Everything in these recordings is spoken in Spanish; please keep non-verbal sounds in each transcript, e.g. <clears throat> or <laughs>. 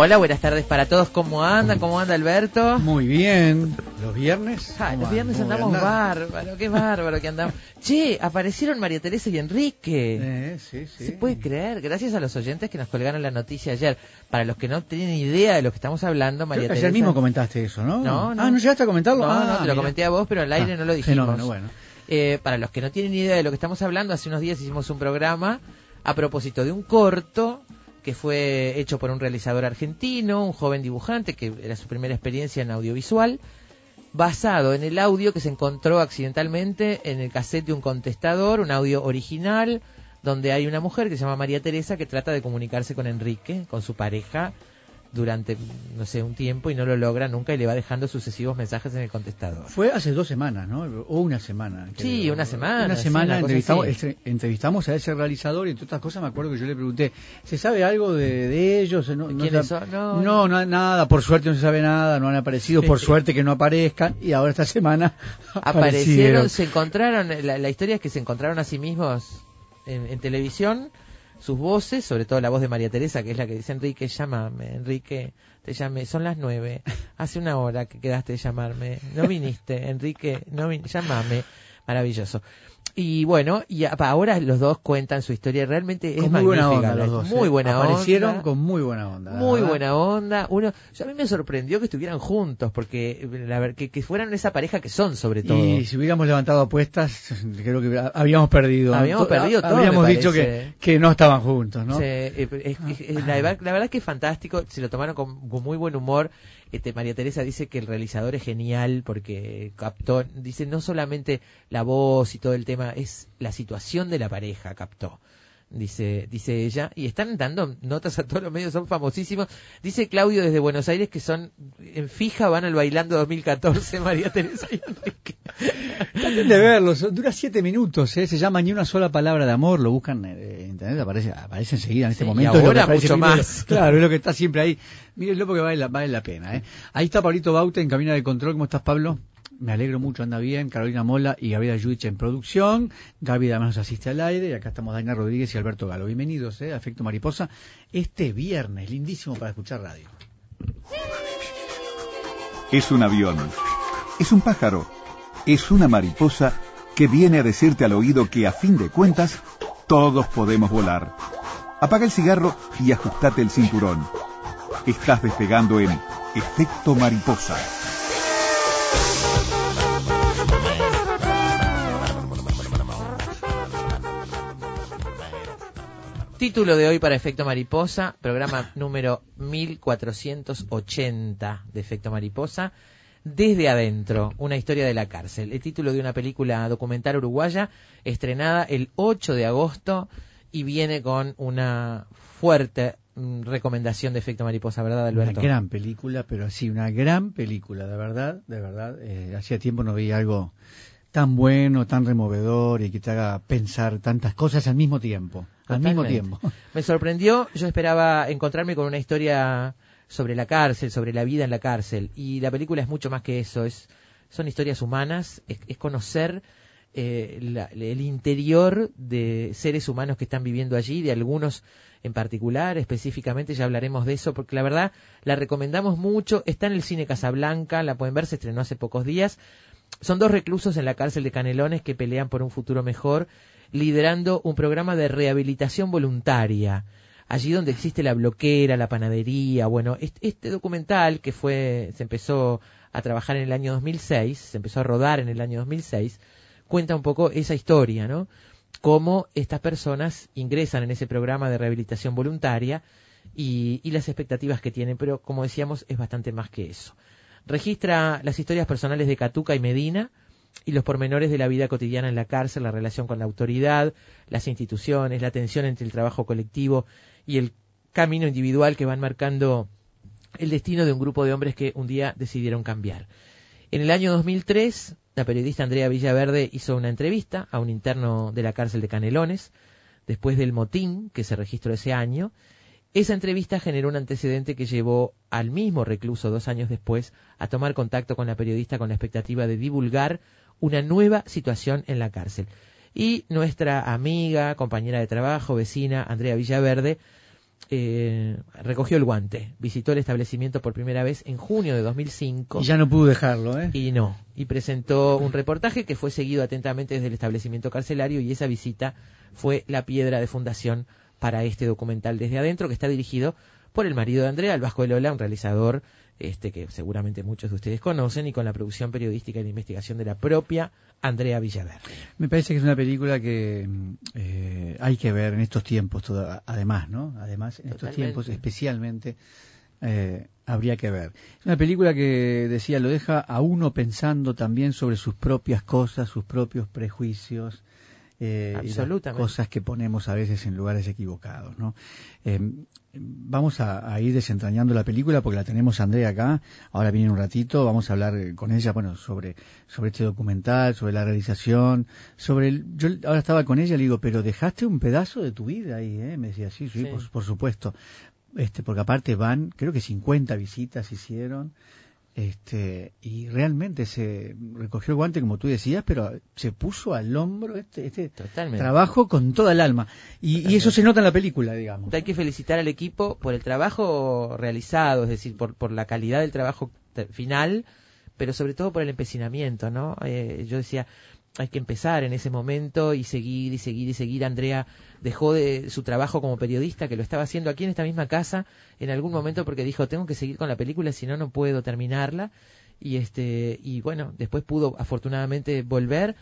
Hola, buenas tardes para todos. ¿Cómo andan? ¿Cómo anda Alberto? Muy bien. ¿Los viernes? Ah, los viernes andamos bárbaro, qué bárbaro que andamos. Che, aparecieron María Teresa y Enrique. Eh, sí, sí. ¿Se puede creer? Gracias a los oyentes que nos colgaron la noticia ayer. Para los que no tienen idea de lo que estamos hablando, María Creo que Teresa... Ayer mismo comentaste eso, ¿no? No, no. Ah, ¿no llegaste a comentarlo? No, ah, no, te lo comenté a vos, pero al aire Ah, no lo dijimos. fenómeno, bueno. Eh, para los que no tienen idea de lo que estamos hablando, hace unos días hicimos un programa a propósito de un corto que fue hecho por un realizador argentino, un joven dibujante, que era su primera experiencia en audiovisual, basado en el audio que se encontró accidentalmente en el cassette de un contestador, un audio original, donde hay una mujer que se llama María Teresa que trata de comunicarse con Enrique, con su pareja, durante, no sé, un tiempo y no lo logra nunca y le va dejando sucesivos mensajes en el contestador. Fue hace dos semanas, ¿no? O una semana. Sí, creo. una semana, Una sí, semana una entrevistamos, a ese realizador y entre otras cosas me acuerdo que yo le pregunté, ¿se sabe algo de, de ellos? No, no ¿Quiénes son? No. No, no, nada, por suerte no se sabe nada, no han aparecido, por suerte que no aparezcan y ahora esta semana <laughs> aparecieron, se encontraron, la, la historia es que se encontraron a sí mismos en, en televisión, sus voces, sobre todo la voz de María Teresa, que es la que dice, Enrique, llámame, Enrique, te llamé, son las nueve, hace una hora que quedaste de llamarme, no viniste, Enrique, no vin llámame, maravilloso. Y bueno, y ahora los dos cuentan su historia, realmente es con muy buena onda los dos. muy ¿eh? buena Aparecieron onda. con muy buena onda. Muy verdad. buena onda. Uno, yo a mí me sorprendió que estuvieran juntos, porque la que, que fueran esa pareja que son, sobre todo. Y si hubiéramos levantado apuestas, creo que habíamos perdido. Habíamos perdido todo, Habríamos me dicho que, que no estaban juntos, ¿no? Eh, es- es- es- la, verdad, la verdad es que es fantástico, se lo tomaron con, con muy buen humor. Este, María Teresa dice que el realizador es genial porque captó, dice no solamente la voz y todo el tema, es la situación de la pareja, captó. Dice, dice ella, y están dando notas a todos los medios, son famosísimos. Dice Claudio desde Buenos Aires que son en fija, van al bailando 2014, <laughs> María Teresa y Enrique. Traten de verlo, son- dura siete minutos, ¿eh? se llama Ni una sola palabra de amor, lo buscan eh, en internet, aparece, aparece enseguida en este Sí, momento. y es ahora aparece mucho más. Claro, es lo que está siempre ahí. Mírenlo porque vale la, vale la pena. ¿eh? Ahí está Pablito Baute en Cabina de Control, ¿cómo estás Pablo? Me alegro mucho, anda bien. Carolina Mola y Gabriela Yuich en producción. Gaby además nos asiste al aire. Y acá estamos Daina Rodríguez y Alberto Galo. Bienvenidos ¿eh? a Efecto Mariposa. Este viernes, lindísimo para escuchar radio. Es un avión. Es un pájaro. Es una mariposa que viene a decirte al oído que a fin de cuentas todos podemos volar. Apaga el cigarro y ajustate el cinturón. Estás despegando en efecto mariposa. Título de hoy para Efecto Mariposa, programa <laughs> número 1480 de Efecto Mariposa, Desde Adentro, una historia de la cárcel. El título de una película documental uruguaya estrenada el 8 de agosto y viene con una fuerte mm, recomendación de Efecto Mariposa, ¿verdad, Alberto? Una gran película, pero sí, una gran película, de verdad, de verdad. Eh, hacía tiempo no veía algo tan bueno, tan removedor y que te haga pensar tantas cosas al mismo tiempo. Al mismo tiempo. <laughs> Me sorprendió, yo esperaba encontrarme con una historia sobre la cárcel, sobre la vida en la cárcel, y la película es mucho más que eso, es, son historias humanas, es, es conocer eh, la- el interior de seres humanos que están viviendo allí, de algunos en particular, específicamente, ya hablaremos de eso, porque la verdad la recomendamos mucho, está en el cine Casablanca, la pueden ver, se estrenó hace pocos días, son dos reclusos en la cárcel de Canelones que pelean por un futuro mejor, liderando un programa de rehabilitación voluntaria. Allí donde existe la bloquera, la panadería, bueno, este, documental que fue, se empezó a trabajar en el año 2006, se empezó a rodar en el año 2006, cuenta un poco esa historia, ¿no? Cómo estas personas ingresan en ese programa de rehabilitación voluntaria y, y las expectativas que tienen, pero como decíamos, es bastante más que eso. Registra las historias personales de Catuca y Medina y los pormenores de la vida cotidiana en la cárcel, la relación con la autoridad, las instituciones, la tensión entre el trabajo colectivo y el camino individual que van marcando el destino de un grupo de hombres que un día decidieron cambiar. En el año 2003, la periodista Andrea Villaverde hizo una entrevista a un interno de la cárcel de Canelones, después del motín que se registró ese año. Esa entrevista generó un antecedente que llevó al mismo recluso dos años después a tomar contacto con la periodista con la expectativa de divulgar una nueva situación en la cárcel. Y nuestra amiga, compañera de trabajo, vecina, Andrea Villaverde, eh, recogió el guante, visitó el establecimiento por primera vez en junio de 2005. Y ya no pudo dejarlo, ¿eh? Y no, y presentó un reportaje que fue seguido atentamente desde el establecimiento carcelario y esa visita fue la piedra de fundación para este documental desde adentro que está dirigido por el marido de Andrea, el Vasco de Lola, un realizador este que seguramente muchos de ustedes conocen y con la producción periodística y la investigación de la propia Andrea Villaverde. Me parece que es una película que eh, hay que ver en estos tiempos, además, ¿no? Además, en estos tiempos especialmente eh, habría que ver. Es una película que, decía, lo deja a uno pensando también sobre sus propias cosas, sus propios prejuicios, eh, cosas que ponemos a veces en lugares equivocados. ¿no? Eh, vamos a, ir desentrañando la película porque la tenemos Andrea acá, ahora viene un ratito, vamos a hablar con ella bueno, sobre, sobre este documental, sobre la realización, sobre el, yo ahora estaba con ella, le digo, pero dejaste un pedazo de tu vida ahí, ¿eh? me decía, sí, sí, Por, por supuesto, este, porque aparte van, creo que 50 visitas hicieron, este, y realmente se recogió el guante, como tú decías, pero se puso al hombro este, este trabajo con toda el alma. Y, eso se nota en la película, digamos. Hay que felicitar al equipo por el trabajo realizado, es decir, por, por la calidad del trabajo final, pero sobre todo por el empecinamiento, ¿no? Eh, yo decía, hay que empezar en ese momento y seguir y seguir y seguir. Andrea dejó de su trabajo como periodista, que lo estaba haciendo aquí en esta misma casa, en algún momento porque dijo, tengo que seguir con la película, si no, no puedo terminarla. Y, este, y bueno, después pudo afortunadamente volver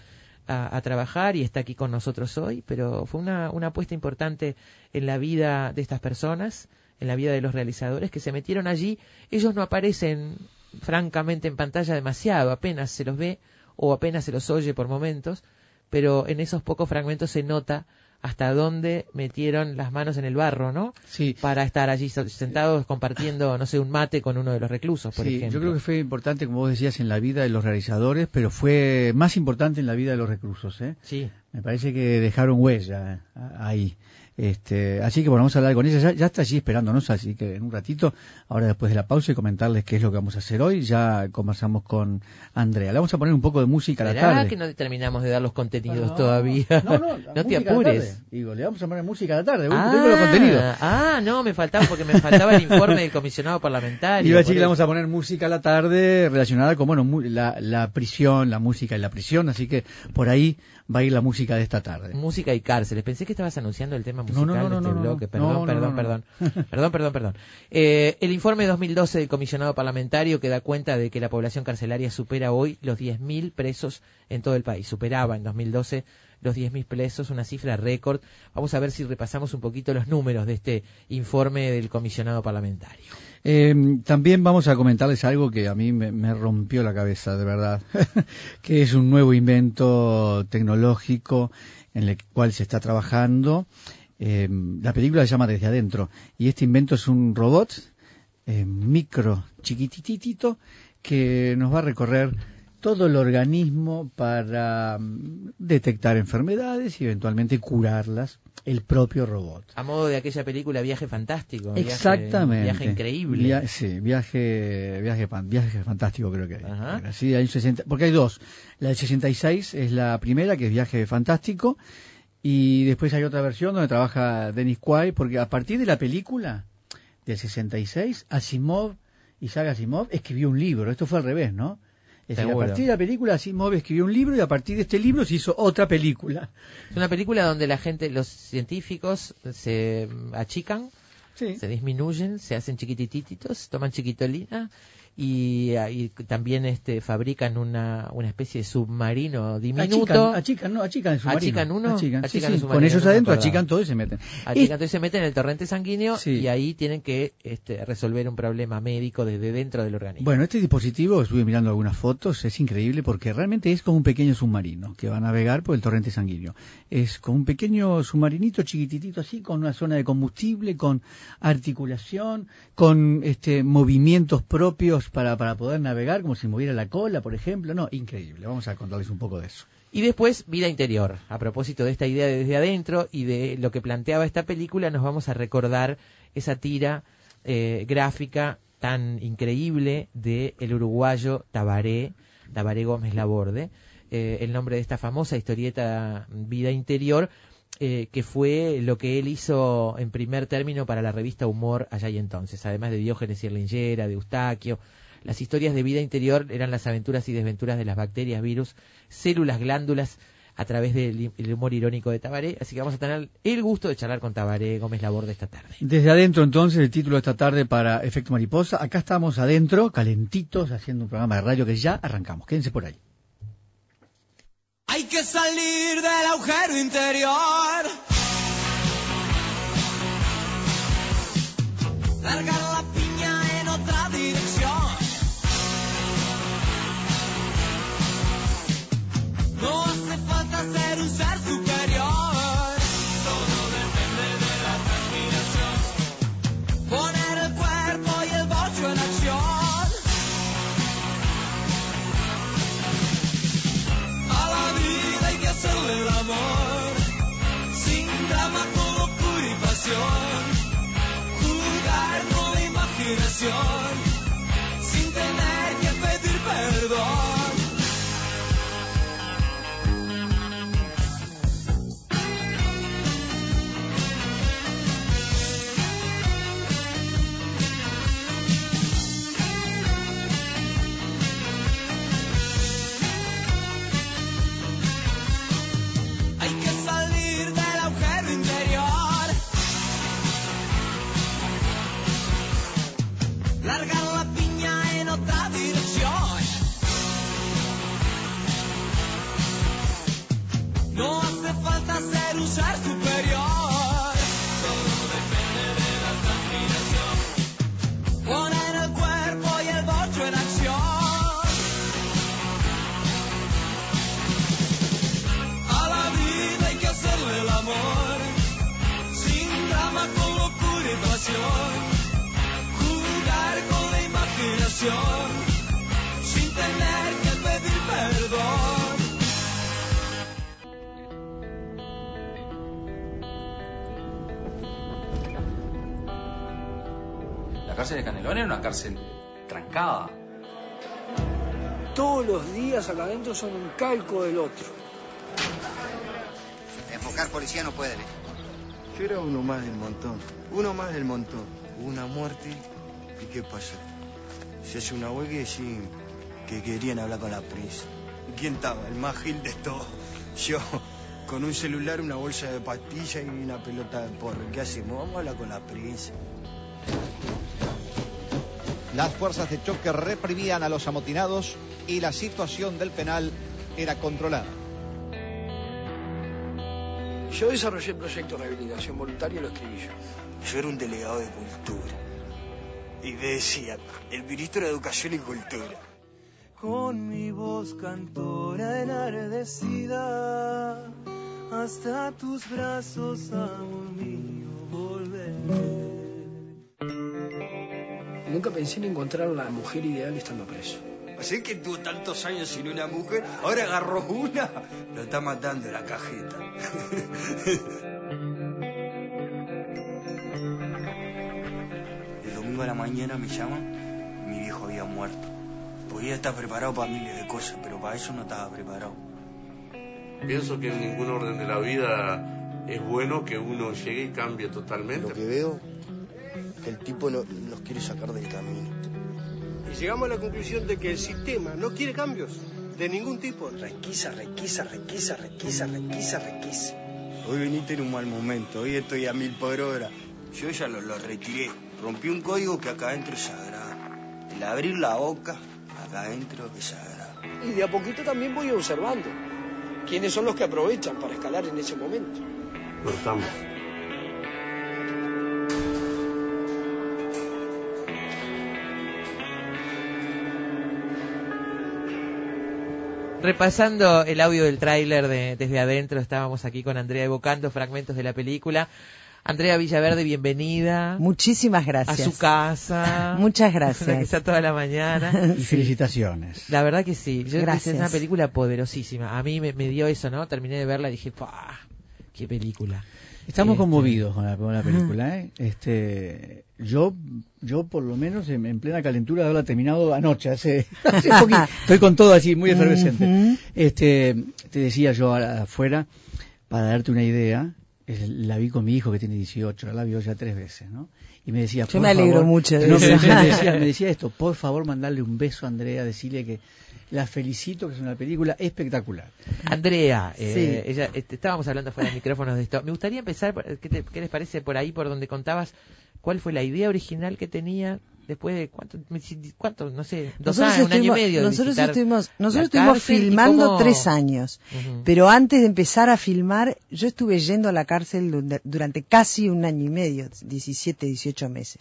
a, trabajar y está aquí con nosotros hoy, pero fue una, una apuesta importante en la vida de estas personas, en la vida de los realizadores que se metieron allí. Ellos no aparecen francamente en pantalla demasiado, apenas se los ve o apenas se los oye por momentos, pero en esos pocos fragmentos se nota hasta dónde metieron las manos en el barro, ¿no? Sí. Para estar allí sentados compartiendo, no sé, un mate con uno de los reclusos, por sí, Yo creo que fue importante, como vos decías, en la vida de los realizadores, pero fue más importante en la vida de los reclusos, ¿eh? Sí. Me parece que dejaron huella eh, ahí. Este, así que bueno, vamos a hablar con ella. Ya, está allí esperándonos, así que en un ratito, ahora después de la pausa y comentarles qué es lo que vamos a hacer hoy, ya conversamos con Andrea. Le vamos a poner un poco de música a la tarde. que no terminamos de dar los contenidos todavía? No, no, <laughs> no te apures. Digo, le vamos a poner música a la tarde. Ah, tengo los contenidos. Ah, no, me faltaba porque me faltaba el informe del comisionado parlamentario. Iba a decir que le vamos a poner música a la tarde relacionada con, bueno, la, la prisión, la música y la prisión, así que por ahí va a ir la música de esta tarde. Música y cárceles. Pensé que estabas anunciando el tema musical de este bloque. Perdón, perdón, perdón, <laughs> perdón. Perdón, perdón, eh, el informe 2012 del comisionado parlamentario que da cuenta de que la población carcelaria supera hoy los 10.000 presos en todo el país. Superaba en 2012 los 10.000 presos, una cifra récord. Vamos a ver si repasamos un poquito los números de este informe del comisionado parlamentario. Eh, también vamos a comentarles algo que a mí me, rompió la cabeza, de verdad, <laughs> que es un nuevo invento tecnológico en el cual se está trabajando. Eh, la película se llama Desde Adentro y este invento es un robot eh, micro chiquititito que nos va a recorrer todo el organismo para mm, detectar enfermedades y eventualmente curarlas, el propio robot. A modo de aquella película Viaje Fantástico. Exactamente. Viaje, increíble. sí, viaje, viaje, viaje fantástico creo que hay. Sí, hay 60, porque hay dos. La del 66 es la primera, que es Viaje Fantástico, y después hay otra versión donde trabaja Dennis Quaid, porque a partir de la película del 66, Asimov, Isaac Asimov, escribió un libro. Esto fue al revés, ¿no? Es a partir de la película Asimov escribió un libro y a partir de este libro se hizo otra película. Es una película donde la gente, los científicos se achican, se disminuyen, se hacen chiquitititos, toman chiquitolina y, también este fabrican una, una especie de submarino diminuto. Achican, no, achican el submarino. Achican uno, achican, Con ellos adentro achican todo y se meten. Achican todo y se meten en el torrente sanguíneo y ahí tienen que este, resolver un problema médico desde dentro del organismo. Bueno, este dispositivo, estuve mirando algunas fotos, es increíble porque realmente es como un pequeño submarino que va a navegar por el torrente sanguíneo. Es como un pequeño submarinito chiquititito así, con una zona de combustible, con articulación, con este movimientos propios para, para poder navegar, como si moviera la cola, por ejemplo. No, increíble. Vamos a contarles un poco de eso. Y después, vida interior. A propósito de esta idea de desde adentro y de lo que planteaba esta película, nos vamos a recordar esa tira eh, gráfica tan increíble de el uruguayo Tabaré, Tabaré Gómez Laborde, eh, el nombre de esta famosa historieta Vida Interior, eh, que fue lo que él hizo en primer término para la revista Humor allá y entonces, además de Diógenes y Erlingera, de Eustaquio. Las historias de vida interior eran las aventuras y desventuras de las bacterias, virus, células, glándulas, a través del humor irónico de Tabaré. Así que vamos a tener el gusto de charlar con Tabaré Gómez Labor de esta tarde. Desde adentro, entonces, el título de esta tarde para Efecto Mariposa. Acá estamos adentro, calentitos, haciendo un programa de radio que ya arrancamos. Quédense por ahí. Hay que salir del agujero interior. Largar la piña en otra dirección. No hace falta ser un ser superior. Jugar con la imaginación. Sin tener que pedir perdón. Cárcel trancada. Todos los días acá adentro son un calco del otro. Enfocar policía no puede. Yo era uno más del montón. Uno más del montón. Una muerte. ¿Y qué pasa? Se hace una huelga y decían que querían hablar con la prensa. ¿Y quién estaba? El más gil de todos. Yo, con un celular, una bolsa de pastillas y una pelota de porro. ¿Qué hacemos? Vamos a hablar con la prensa. Las fuerzas de choque reprimían a los amotinados y la situación del penal Nunca pensé en encontrar la mujer ideal estando preso. Así que tuvo tantos años sin una mujer, ahora agarró una. Lo está matando la cajeta. <laughs> El domingo a la mañana me llaman, mi viejo había muerto. Podía estar preparado para miles de cosas, pero para eso no estaba preparado. Pienso que en ningún orden de la vida es bueno que uno llegue y cambie totalmente. Lo que veo, el tipo no- nos quiere sacar del camino. Y llegamos a la conclusión de que el sistema no quiere cambios de ningún tipo. Requisa, requisa, requisa, requisa, requisa, requisa. Hoy viniste en un mal momento, hoy estoy a mil por hora. Yo ya lo, lo retiré. Rompí un código que acá adentro es sagrado. El abrir la boca, acá adentro es sagrado. Y de a poquito también voy observando quiénes son los que aprovechan para escalar en ese momento. No estamos. Repasando el audio del tráiler de Desde Adentro, estábamos aquí con Andrea evocando fragmentos de la película. Andrea Villaverde, bienvenida Muchísimas a gracias. su casa. <laughs> Muchas que gracias. está toda la mañana. <laughs> Y felicitaciones. La verdad que sí. Yo Gracias. es una película poderosísima. A mí me, me dio eso, ¿no? Terminé de verla y dije, ¡pah! ¡Qué película! Estamos Este- conmovidos con la, con la película, ¿eh? Este, yo, yo por lo menos en, en plena calentura de haberla terminado anoche, hace, <laughs> hace poquito. Estoy con todo así, muy efervescente. Ujú. Este, te decía yo afuera, para darte una idea, la vi con mi hijo que tiene 18, la vio ya tres veces, ¿no? Y me decía, Yo por me alegro favor- mucho de No, eso. me decía- me <laughs> decía esto, por favor, mandarle un beso a Andrea, decirle que la felicito, que es una película espectacular. Andrea, eh, Sí. ella, este, estábamos hablando fuera de micrófonos de esto. Me gustaría empezar, por- ¿qué, te- qué les parece por ahí, por donde contabas cuál fue la idea original que tenía después de cuánto, cuánto no sé, dos Nosotros años, un año y medio. nosotros estuvimos, nosotros estuvimos filmando cómo- tres años, pero antes de empezar a filmar, yo estuve yendo a la cárcel durante casi un año y medio, 17, 18 meses.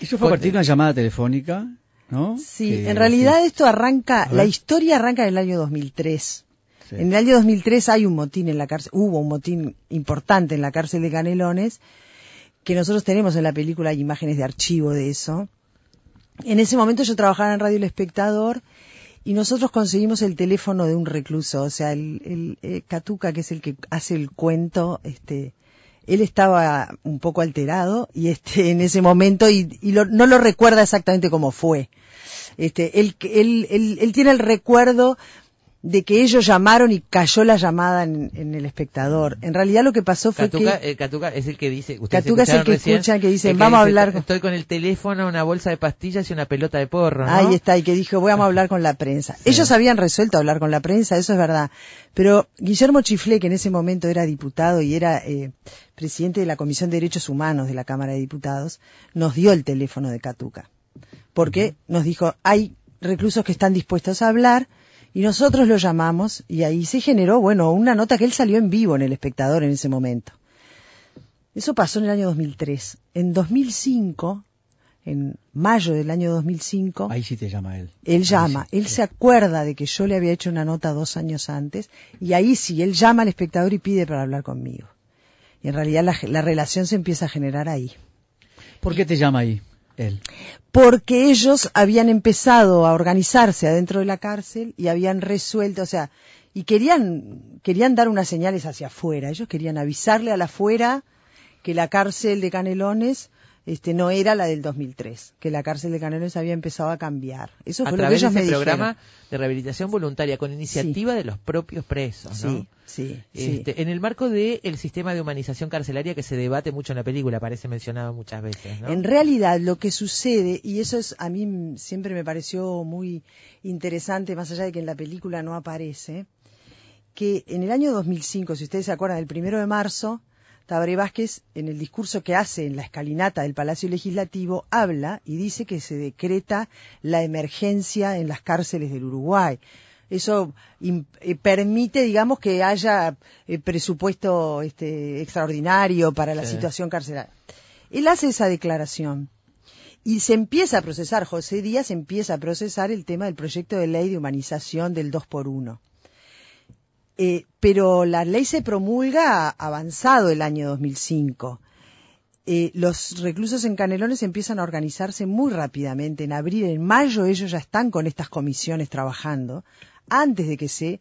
Eso fue a partir de una llamada telefónica, ¿no? Sí, Que- en realidad esto arranca, la historia arranca en el año 2003. Sí. En el año 2003 hay un motín en la cárcel, hubo un motín importante en la cárcel de Canelones, que nosotros tenemos en la película, hay imágenes de archivo de eso. En ese momento yo trabajaba en Radio El Espectador y nosotros conseguimos el teléfono de un recluso, o sea, el, el, eh, Catuca, que es el que hace el cuento, este, él estaba un poco alterado y este, en ese momento y, y lo- no lo recuerda exactamente cómo fue. Este, él, él, él, él tiene el recuerdo de que ellos llamaron y cayó la llamada en, en el espectador. En realidad lo que pasó fue Catuca, que eh, Catuca es el que dice, Catuca es el que recién, escucha, que dice, el "Vamos a hablar con-". Estoy con el teléfono, una bolsa de pastillas y una pelota de porro. ¿no? Ahí está, y que dijo, vamos a hablar con la prensa. Ellos habían resuelto hablar con la prensa, eso es verdad. Pero Guillermo Chiflé, que en ese momento era diputado y era eh, presidente de la Comisión de Derechos Humanos de la Cámara de Diputados, nos dio el teléfono de Catuca. Porque nos dijo, hay reclusos que están dispuestos a hablar, y nosotros lo llamamos, y ahí se generó, bueno, una nota que él salió en vivo en El Espectador en ese momento. Eso pasó en el año 2003. En 2005, en mayo del año 2005, Ahí sí te llama él. él llama, sí, él sí. se acuerda de que yo le había hecho una nota dos años antes, y ahí sí, él llama al espectador y pide para hablar conmigo. Y en realidad la, la relación se empieza a generar ahí. ¿Por qué te llama ahí él? Porque ellos habían empezado a organizarse adentro de la cárcel y habían resuelto, o sea, y querían, querían dar unas señales hacia afuera. Ellos querían avisarle a la afuera que la cárcel de Canelones este, no era la del 2003, que la cárcel de Canelones había empezado a cambiar. Eso a fue lo que través de ellos ese me programa dijeron. de rehabilitación voluntaria con iniciativa de los propios presos, ¿no? Sí, sí, sí. Este, En el marco del sistema de humanización carcelaria que se debate mucho en la película, aparece mencionado muchas veces, ¿no? En realidad lo que sucede, y eso es a mí siempre me pareció muy interesante, más allá de que en la película no aparece, que en el año 2005, si ustedes se acuerdan, el primero de marzo, Tabaré Vázquez, en el discurso que hace en la escalinata del Palacio Legislativo, habla y dice que se decreta la emergencia en las cárceles del Uruguay. Eso eh, permite, digamos, que haya eh, presupuesto este, extraordinario para la Sí. situación carcelaria. Él hace esa declaración y se empieza a procesar, José Díaz empieza a procesar el tema del proyecto de ley de humanización del 2 por 1 Eh, pero la ley se promulga avanzado el año 2005. Eh, los reclusos en Canelones empiezan a organizarse muy rápidamente. En abril, en mayo, ellos ya están con estas comisiones trabajando, antes de que se...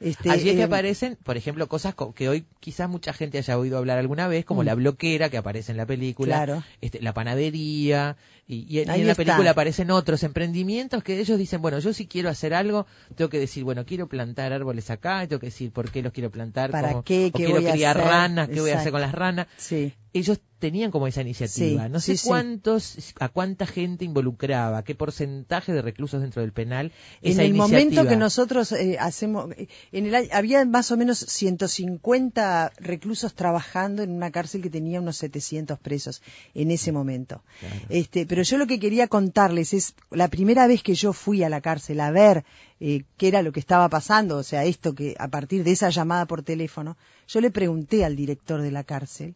Este, Allí es que eh, aparecen, por ejemplo, cosas co- que hoy quizás mucha gente haya oído hablar alguna vez, como Mm. la bloquera que aparece en la película, Claro. este, la panadería, y, y en, y Ahí en la película aparecen otros emprendimientos que ellos dicen, bueno, yo si quiero hacer algo, tengo que decir, bueno, quiero plantar árboles acá, y tengo que decir por qué los quiero plantar, ¿Para cómo- qué? o ¿Qué quiero voy a criar hacer? ranas, qué voy a hacer con las ranas. Sí. Ellos tenían como esa iniciativa. Sí, no sé sí, sí. cuántos, a cuánta gente involucraba, qué porcentaje de reclusos dentro del penal. En el momento que nosotros eh, hacemos, en el año- había más o menos 150 reclusos trabajando en una cárcel que tenía unos 700 presos en ese momento. Este, pero yo lo que quería contarles es la primera vez que yo fui a la cárcel a ver eh, qué era lo que estaba pasando, o sea, esto que a partir de esa llamada por teléfono, yo le pregunté al director de la cárcel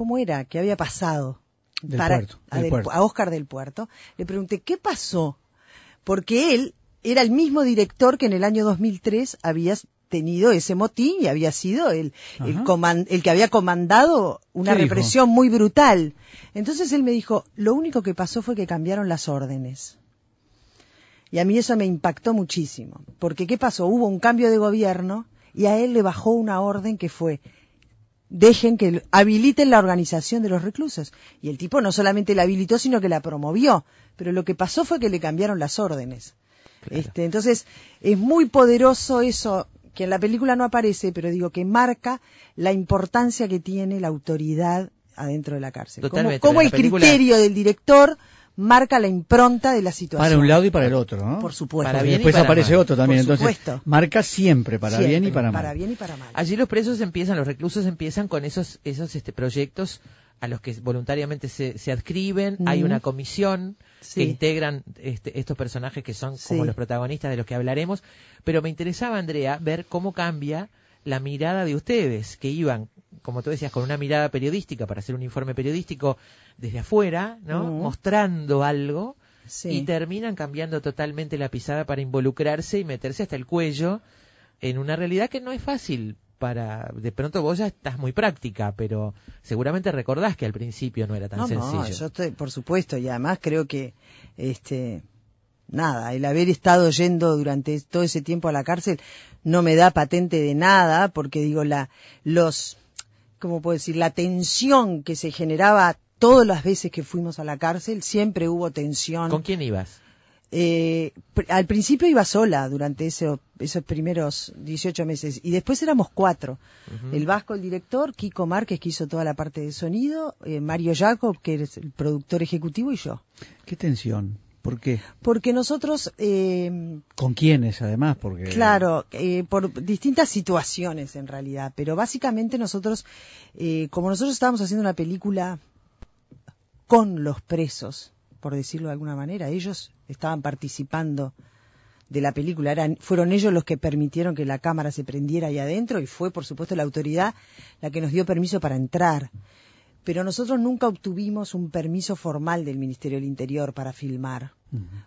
cómo era, qué había pasado Del para puerto, a, del del- puerto. a Oscar del Puerto. Le pregunté qué pasó, porque él era el mismo director que en el año 2003 había tenido ese motín y había sido el, el, Ajá. coman- el que había comandado una represión muy brutal. Entonces él me dijo, lo único que pasó fue que cambiaron las órdenes. Y a mí eso me impactó muchísimo, porque ¿qué pasó? Hubo un cambio de gobierno y a él le bajó una orden que fue dejen que habiliten la organización de los reclusos. Y el tipo no solamente la habilitó, sino que la promovió. Pero lo que pasó fue que le cambiaron las órdenes. Este, entonces, es muy poderoso eso que en la película no aparece, pero digo que marca la importancia que tiene la autoridad adentro de la cárcel. Como- Totalmente, Como, el película- criterio del director marca la impronta de la situación. Para un lado y para el otro, ¿no? Por supuesto. Para Porque bien y después para aparece mal. otro también, Por entonces supuesto. marca siempre para bien y para mal. Para bien y para mal. Allí los presos empiezan, los reclusos empiezan con esos, esos este, proyectos a los que voluntariamente se, se adscriben. Hay una comisión Sí. que integran este, estos personajes que son como Sí. los protagonistas de los que hablaremos. Pero me interesaba, Andrea, ver cómo cambia la mirada de ustedes, que iban, como tú decías, con una mirada periodística para hacer un informe periodístico desde afuera, ¿no? Mostrando algo. Sí. Y terminan cambiando totalmente la pisada para involucrarse y meterse hasta el cuello en una realidad que no es fácil para de pronto vos ya estás muy práctica pero seguramente recordás que al principio no era tan no, sencillo no, yo estoy, por supuesto, y además creo que, este, nada, el haber estado yendo durante todo ese tiempo a la cárcel no me da patente de nada, porque digo, la, los, ¿cómo puedo decir? La tensión que se generaba todas las veces que fuimos a la cárcel, siempre hubo tensión. con quién ibas Eh, al principio iba sola durante ese- esos primeros 18 meses y después éramos cuatro. El Vasco, el director, Kiko Márquez, que hizo toda la parte de sonido, eh, Mario Jacob, que es el productor ejecutivo, y yo. ¿Qué tensión? ¿Por qué? Porque nosotros, eh, ¿Con quiénes además? Porque claro, eh, por distintas situaciones en realidad, pero básicamente nosotros, eh, como nosotros estábamos haciendo una película con los presos, por decirlo de alguna manera, ellos estaban participando de la película, eran, fueron ellos los que permitieron que la cámara se prendiera ahí adentro y fue, por supuesto, la autoridad la que nos dio permiso para entrar. Pero nosotros nunca obtuvimos un permiso formal del Ministerio del Interior para filmar,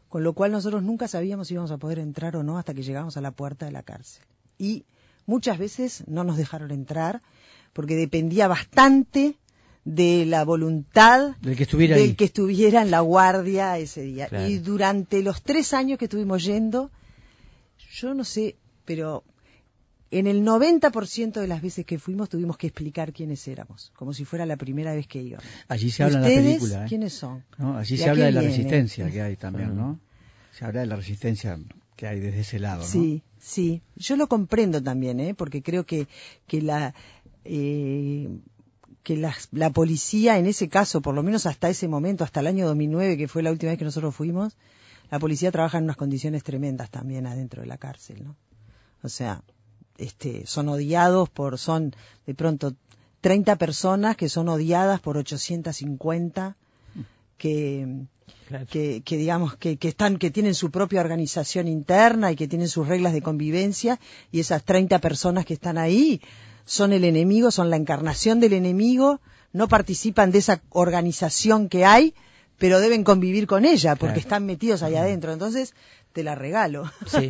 con lo cual nosotros nunca sabíamos si íbamos a poder entrar o no hasta que llegamos a la puerta de la cárcel. Y muchas veces no nos dejaron entrar porque dependía bastante de la voluntad del que estuviera del que estuviera en la guardia ese día. Claro. Y durante los tres años que estuvimos yendo, yo no sé, pero en el 90% de las veces que fuimos tuvimos que explicar quiénes éramos, como si fuera la primera vez que íbamos. Allí se habla en la ¿Ustedes película. ¿eh? quiénes son? ¿no? Allí ¿De se habla de la resistencia que hay también, ¿no? Se habla de la resistencia que hay desde ese lado, ¿no? Sí, sí. Yo lo comprendo también, ¿eh? porque creo que, que la. eh, que la, la policía, en ese caso, por lo menos hasta ese momento, hasta el año 2009, que fue la última vez que nosotros fuimos, la policía trabaja en unas condiciones tremendas también adentro de la cárcel, ¿no? O sea, este, son odiados por, son de pronto 30 personas que son odiadas por 850 que, Claro. que, que digamos que, que están que tienen su propia organización interna y que tienen sus reglas de convivencia y esas 30 personas que están ahí son el enemigo, son la encarnación del enemigo, no participan de esa organización que hay, pero deben convivir con ella porque Claro. están metidos ahí adentro. Entonces, te la regalo. Sí,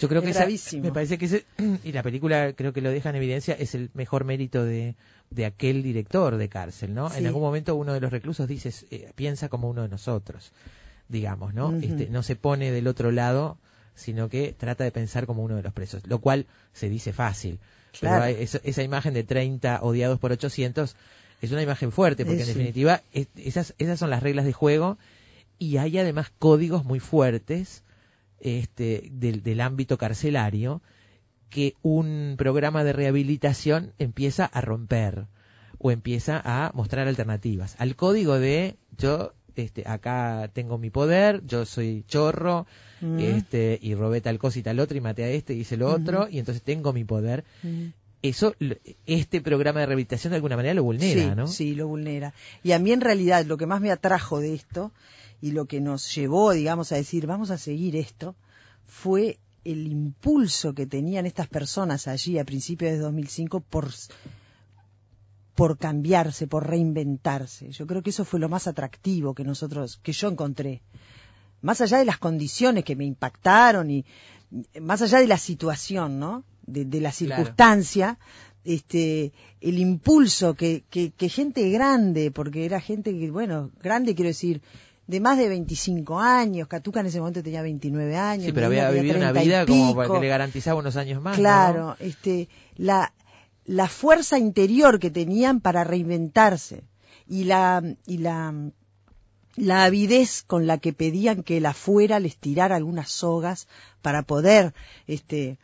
yo creo <laughs> Es que esa- bravísimo. me parece que ese, <clears throat> y la película creo que lo deja en evidencia, es el mejor mérito de, de aquel director de cárcel, ¿no? En algún momento uno de los reclusos dice, eh, piensa como uno de nosotros, digamos, ¿no? Este, no se pone del otro lado, sino que trata de pensar como uno de los presos, lo cual se dice fácil. Claro. Pero hay- esa, esa imagen de 30 odiados por 800 es una imagen fuerte, porque en definitiva es- esas, esas son las reglas de juego y hay además códigos muy fuertes este, del, del ámbito carcelario que un programa de rehabilitación empieza a romper o empieza a mostrar alternativas. Al código de yo este, acá tengo mi poder, yo soy chorro, Mm. este, y robé tal cosa y tal otra y maté a este y hice lo otro, y entonces tengo mi poder. Mm. Eso, este programa de rehabilitación de alguna manera lo vulnera, sí, ¿no? Sí, lo vulnera. Y a mí en realidad lo que más me atrajo de esto y lo que nos llevó, digamos, a decir vamos a seguir esto, fue el impulso que tenían estas personas allí a principios de 2005 por por cambiarse, por reinventarse. Yo creo que eso fue lo más atractivo que nosotros, que yo encontré. Más allá de las condiciones que me impactaron y más allá de la situación, ¿no? De, de la Claro. circunstancia, este, el impulso que, que, que gente grande, porque era gente que, bueno, grande quiero decir, de más de 25 años, Catuca en ese momento tenía 29 años. Sí, pero había vivido una 30 y vida como para que le garantizaba unos años más. ¿no? Claro, este, la, la fuerza interior que tenían para reinventarse y la, y la, la avidez con la que pedían que el afuera les tirara algunas sogas para poder, este,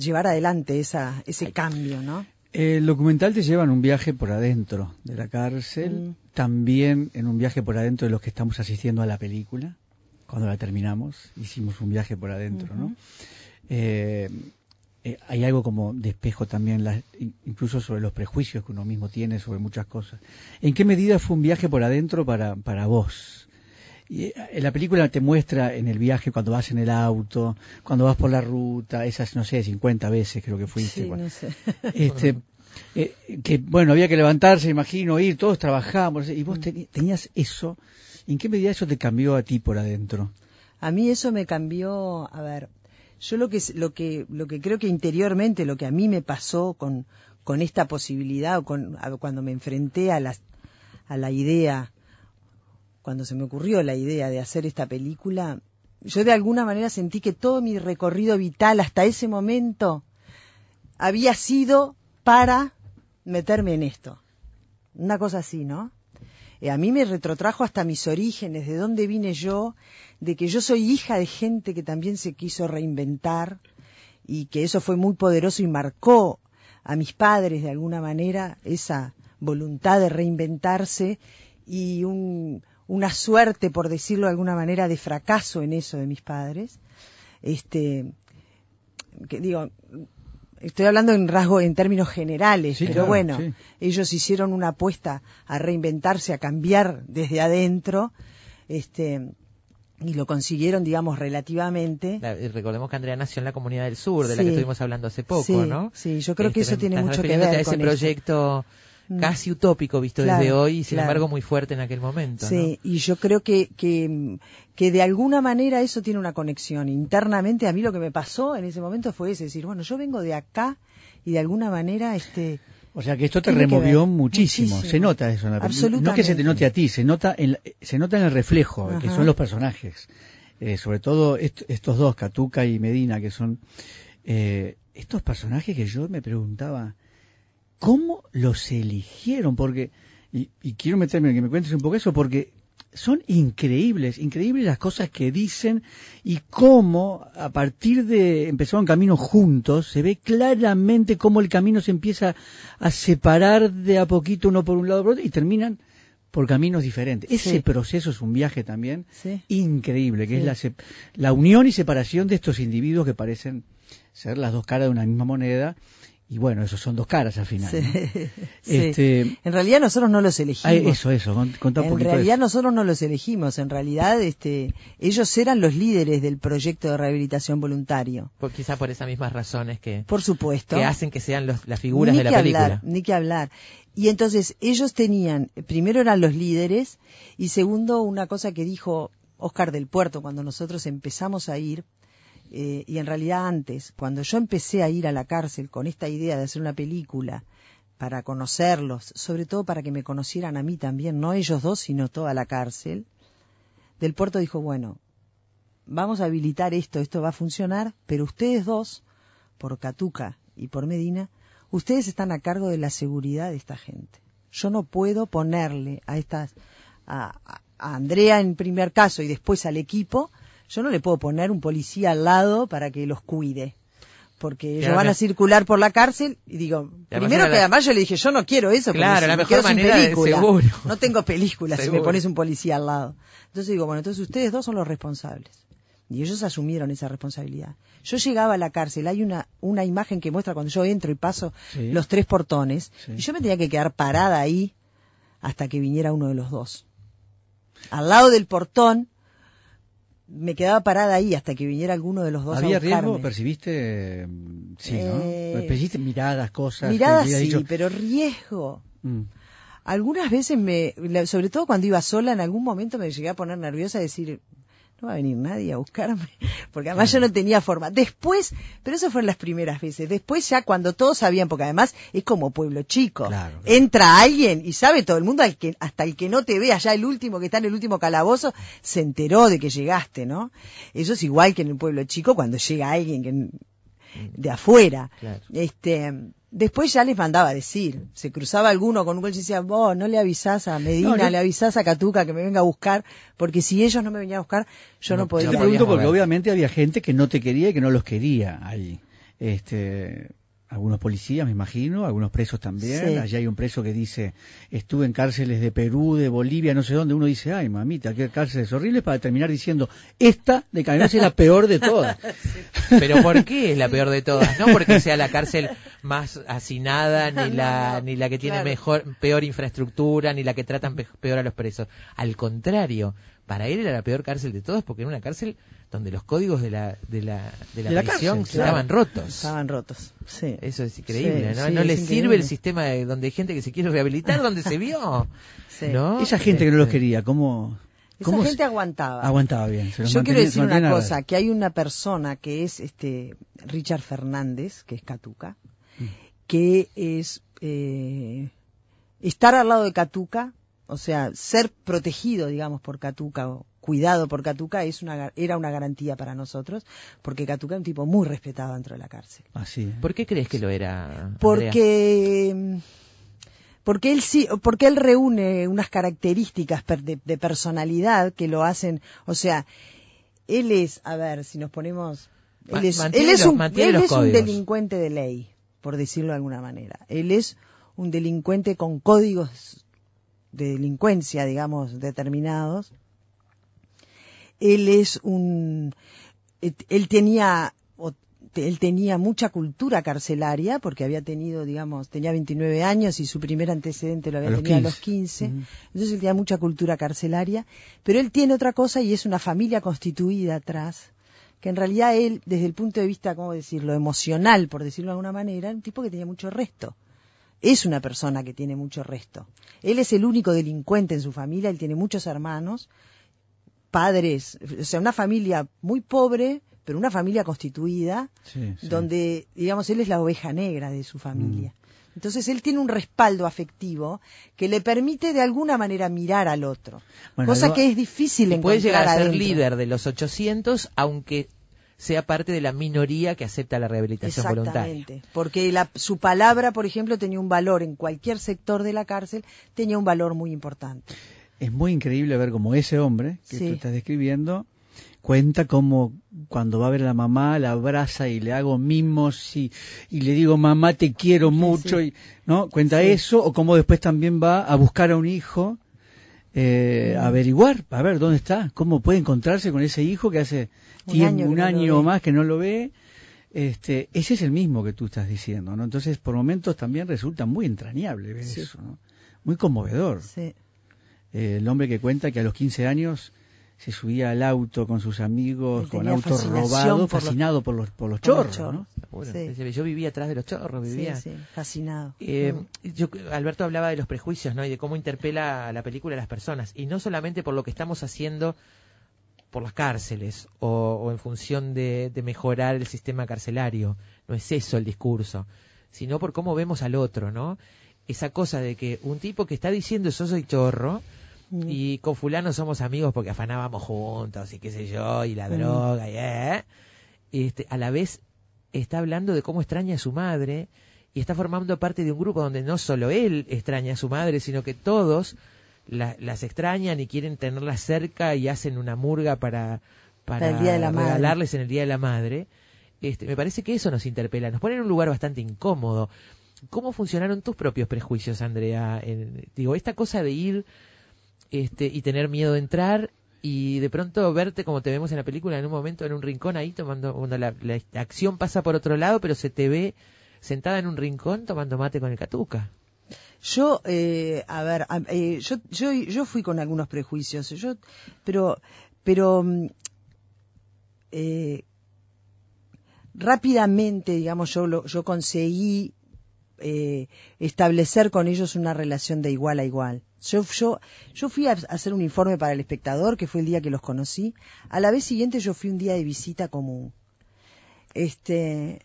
llevar adelante esa, ese cambio, ¿no? El documental te lleva en un viaje por adentro de la cárcel, Mm. también en un viaje por adentro de los que estamos asistiendo a la película. Cuando la terminamos, hicimos un viaje por adentro, ¿no? Eh, eh, hay algo como de espejo también, incluso sobre los prejuicios que uno mismo tiene sobre muchas cosas. ¿En qué medida fue un viaje por adentro para, para vos? Y, eh, la película te muestra en el viaje cuando vas en el auto, cuando vas por la ruta, esas, no sé, 50 veces creo que fuiste. Sí, bueno. no sé. <laughs> Este, eh, que bueno, había que levantarse, imagino, ir, todos trabajábamos, y vos teni- tenías eso. ¿En qué medida eso te cambió a ti por adentro? A mí eso me cambió, a ver, yo lo que lo que lo que creo que interiormente lo que a mí me pasó con con esta posibilidad o con a- cuando me enfrenté a la a la idea cuando se me ocurrió la idea de hacer esta película, yo de alguna manera sentí que todo mi recorrido vital hasta ese momento había sido para meterme en esto. Una cosa así, ¿no? Eh, a mí me retrotrajo hasta mis orígenes, de dónde vine yo, de que yo soy hija de gente que también se quiso reinventar y que eso fue muy poderoso y marcó a mis padres de alguna manera esa voluntad de reinventarse y un- una suerte, por decirlo de alguna manera, de fracaso en eso de mis padres. Este, que digo, estoy hablando en rasgo, en términos generales, Sí, pero claro, bueno, sí. ellos hicieron una apuesta a reinventarse, a cambiar desde adentro, este, y lo consiguieron, digamos, relativamente. La- recordemos que Andrea nació en la comunidad del sur, de la que estuvimos hablando hace poco, Sí, ¿no? sí, yo creo que Este, eso tiene mucho que ver a ese con proyecto. Casi utópico visto Claro, desde hoy y sin claro. embargo muy fuerte en aquel momento, Sí, y yo creo que, que, que de alguna manera eso tiene una conexión. Internamente a mí lo que me pasó en ese momento fue ese, decir, bueno, yo vengo de acá y de alguna manera este O sea que esto te removió muchísimo. muchísimo. Se nota eso en la película. No es que se te note a ti, se nota en, la- se nota en el reflejo, que son los personajes. Eh, sobre todo est- estos dos, Catuca y Medina, que son eh, estos personajes que yo me preguntaba, ¿cómo los eligieron? Porque, y, y quiero meterme en que me cuentes un poco eso, porque son increíbles, increíbles las cosas que dicen y cómo a partir de empezaron camino juntos, se ve claramente cómo el camino se empieza a separar de a poquito uno por un lado por otro y terminan por caminos diferentes. Ese Sí. proceso es un viaje también Sí. increíble, que Sí. es la, la unión y separación de estos individuos que parecen ser las dos caras de una misma moneda. Y bueno, esos son dos caras al final. Sí. ¿no? <laughs> Sí. Este, En realidad nosotros no los elegimos. ah, eso, eso, con- contá un en poquito realidad eso. nosotros no los elegimos. En realidad, este, ellos eran los líderes del proyecto de rehabilitación voluntario. Por, quizá por esas mismas razones que, Por supuesto. que hacen que sean los- las figuras ni de la que película. Hablar, ni que hablar. Y entonces ellos tenían, primero eran los líderes y segundo una cosa que dijo Oscar del Puerto cuando nosotros empezamos a ir, eh, y en realidad antes, cuando yo empecé a ir a la cárcel con esta idea de hacer una película para conocerlos, sobre todo para que me conocieran a mí también, no ellos dos, sino toda la cárcel, del Puerto dijo, bueno, vamos a habilitar esto, esto va a funcionar, pero ustedes dos, por Catuca y por Medina, ustedes están a cargo de la seguridad de esta gente. Yo no puedo ponerle a estas, a, a- a Andrea en primer caso y después al equipo, yo no le puedo poner un policía al lado para que los cuide. Porque ellos van a circular por la cárcel y digo, primero que la- además yo le dije, yo no quiero eso, Claro, si la me mejor sin manera de- película. seguro. No tengo película si me pones un policía al lado. Entonces digo, bueno, entonces ustedes dos son los responsables. Y ellos asumieron esa responsabilidad. Yo llegaba a la cárcel, hay una, una imagen que muestra cuando yo entro y paso Sí. los tres portones, Sí. y yo me tenía que quedar parada ahí hasta que viniera uno de los dos. Al lado del portón, me quedaba parada ahí hasta que viniera alguno de los dos ¿Había a riesgo? ¿Percibiste? mm, Sí, ¿no? Eh, ¿Percibiste miradas, cosas? Miradas sí, dicho- pero riesgo. Mm. Algunas veces me, sobre todo cuando iba sola, en algún momento me llegué a poner nerviosa a decir, no va a venir nadie a buscarme, <laughs> porque además yo no tenía forma. Después, pero eso fueron las primeras veces. Después ya cuando todos sabían, porque además es como pueblo chico. Claro. Entra alguien y sabe todo el mundo, al que, hasta el que no te ve allá, el último que está en el último calabozo, se enteró de que llegaste, ¿no? Eso es igual que en el pueblo chico cuando llega alguien que, de afuera. Claro. Este, después ya les mandaba a decir, se cruzaba alguno con un coche y decía, vos no le avisás a Medina, No, le avisás a Catuca que me venga a buscar, porque si ellos no me venían a buscar, yo no, No, podía. Yo te pregunto porque obviamente había gente que no te quería y que no los quería ahí. este, algunos policías, me imagino, algunos presos también. Sí. Allá hay un preso que dice, estuve en cárceles de Perú, de Bolivia, no sé dónde. Uno dice, ay, mamita, qué cárceles horribles, para terminar diciendo, esta de Canelones es la peor de todas. <laughs> Pero ¿por qué es la peor de todas? No porque sea la cárcel más hacinada, ni la, ni la que tiene claro. mejor, peor infraestructura, ni la que tratan pe- peor a los presos. Al contrario, para él era la peor cárcel de todas porque era una cárcel donde los códigos de la, de la, de la De la prisión cárcel, claro. estaban rotos. Estaban rotos. Sí. Eso es increíble, Sí, ¿no? sí, no le sirve el sistema de, donde hay gente que se quiere rehabilitar, donde se vio. <laughs> Sí. ¿no? Esa gente que no los quería, ¿cómo, Esa cómo gente se- aguantaba. aguantaba bien? Se los Yo quiero decir una cosa, que hay una persona que es este Richard Fernández, que es Catuca, Mm. que es eh, estar al lado de Catuca, o sea, ser protegido, digamos, por Catuca o cuidado por Catuca es una, gar- era una garantía para nosotros, porque Catuca es un tipo muy respetado dentro de la cárcel. Así. ¿eh? ¿Por qué crees que lo era? Porque porque él sí, porque él reúne unas características per- de, de personalidad que lo hacen, o sea, él es, a ver, si nos ponemos, él es, él es un, él es un delincuente de ley, por decirlo de alguna manera. Él es un delincuente con códigos de delincuencia, digamos, determinados. Él es un, él tenía, él tenía mucha cultura carcelaria porque había tenido, digamos, tenía 29 años y su primer antecedente lo había A tenido a 15. los 15. Ujú. Entonces él tenía mucha cultura carcelaria, pero él tiene otra cosa y es una familia constituida atrás, que en realidad él, desde el punto de vista, ¿cómo decirlo?, emocional, por decirlo de alguna manera, era un tipo que tenía mucho resto. Es una persona que tiene mucho resto. Él es el único delincuente en su familia, él tiene muchos hermanos, padres, o sea, una familia muy pobre, pero una familia constituida, Sí, sí. donde, digamos, él es la oveja negra de su familia. Entonces él tiene un respaldo afectivo que le permite de alguna manera mirar al otro, Bueno, cosa algo- que es difícil Y puede encontrar llegar a ser adentro. líder de los 800, aunque sea parte de la minoría que acepta la rehabilitación voluntaria. Exactamente, porque la- su palabra, por ejemplo, tenía un valor en cualquier sector de la cárcel, tenía un valor muy importante. Es muy increíble ver cómo ese hombre que Sí. tú estás describiendo cuenta cómo cuando va a ver a la mamá la abraza y le hago mimos y, y le digo mamá te quiero mucho sí. y no cuenta Sí. eso o cómo después también va a buscar a un hijo eh, averiguar a ver dónde está cómo puede encontrarse con ese hijo que hace Un tiempo, año un año más que no lo ve este ese es el mismo que tú estás diciendo no entonces por momentos también resulta muy entrañable ver Sí. eso ¿no? muy conmovedor Sí. eh, el hombre que cuenta que a los 15 años se subía al auto con sus amigos, con autos robados, fascinado por los, por los por los chorros. ¿no? Bueno, Sí. Yo vivía atrás de los chorros, vivía. Sí, sí, fascinado. Eh, Mm. yo, Alberto hablaba de los prejuicios, ¿no? Y de cómo interpela a la película a las personas. Y no solamente por lo que estamos haciendo por las cárceles o, o en función de, de mejorar el sistema carcelario. No es eso el discurso. Sino por cómo vemos al otro, ¿no? Esa cosa de que un tipo que está diciendo yo soy chorro Mm. y con fulano somos amigos porque afanábamos juntos y qué sé yo, y la Mm. droga, y eh, este, a la vez está hablando de cómo extraña a su madre y está formando parte de un grupo donde no solo él extraña a su madre, sino que todos la- las extrañan y quieren tenerlas cerca y hacen una murga para, para, Para el Día de la Madre. regalarles en el Día de la Madre. Este, me parece que eso nos interpela, nos pone en un lugar bastante incómodo. ¿Cómo funcionaron tus propios prejuicios, Andrea? En- digo, esta cosa de ir este, y tener miedo de entrar y de pronto verte como te vemos en la película en un momento en un rincón ahí tomando cuando la, la acción pasa por otro lado pero se te ve sentada en un rincón tomando mate con el catuca. Yo, eh, a ver, eh, yo, yo, yo fui con algunos prejuicios, yo, pero, pero, mm, eh, rápidamente, digamos, yo, lo- yo conseguí eh, establecer con ellos una relación de igual a igual. Yo, yo, yo fui a hacer un informe para el espectador, que fue el día que los conocí. A la vez siguiente yo fui un día de visita común. Este,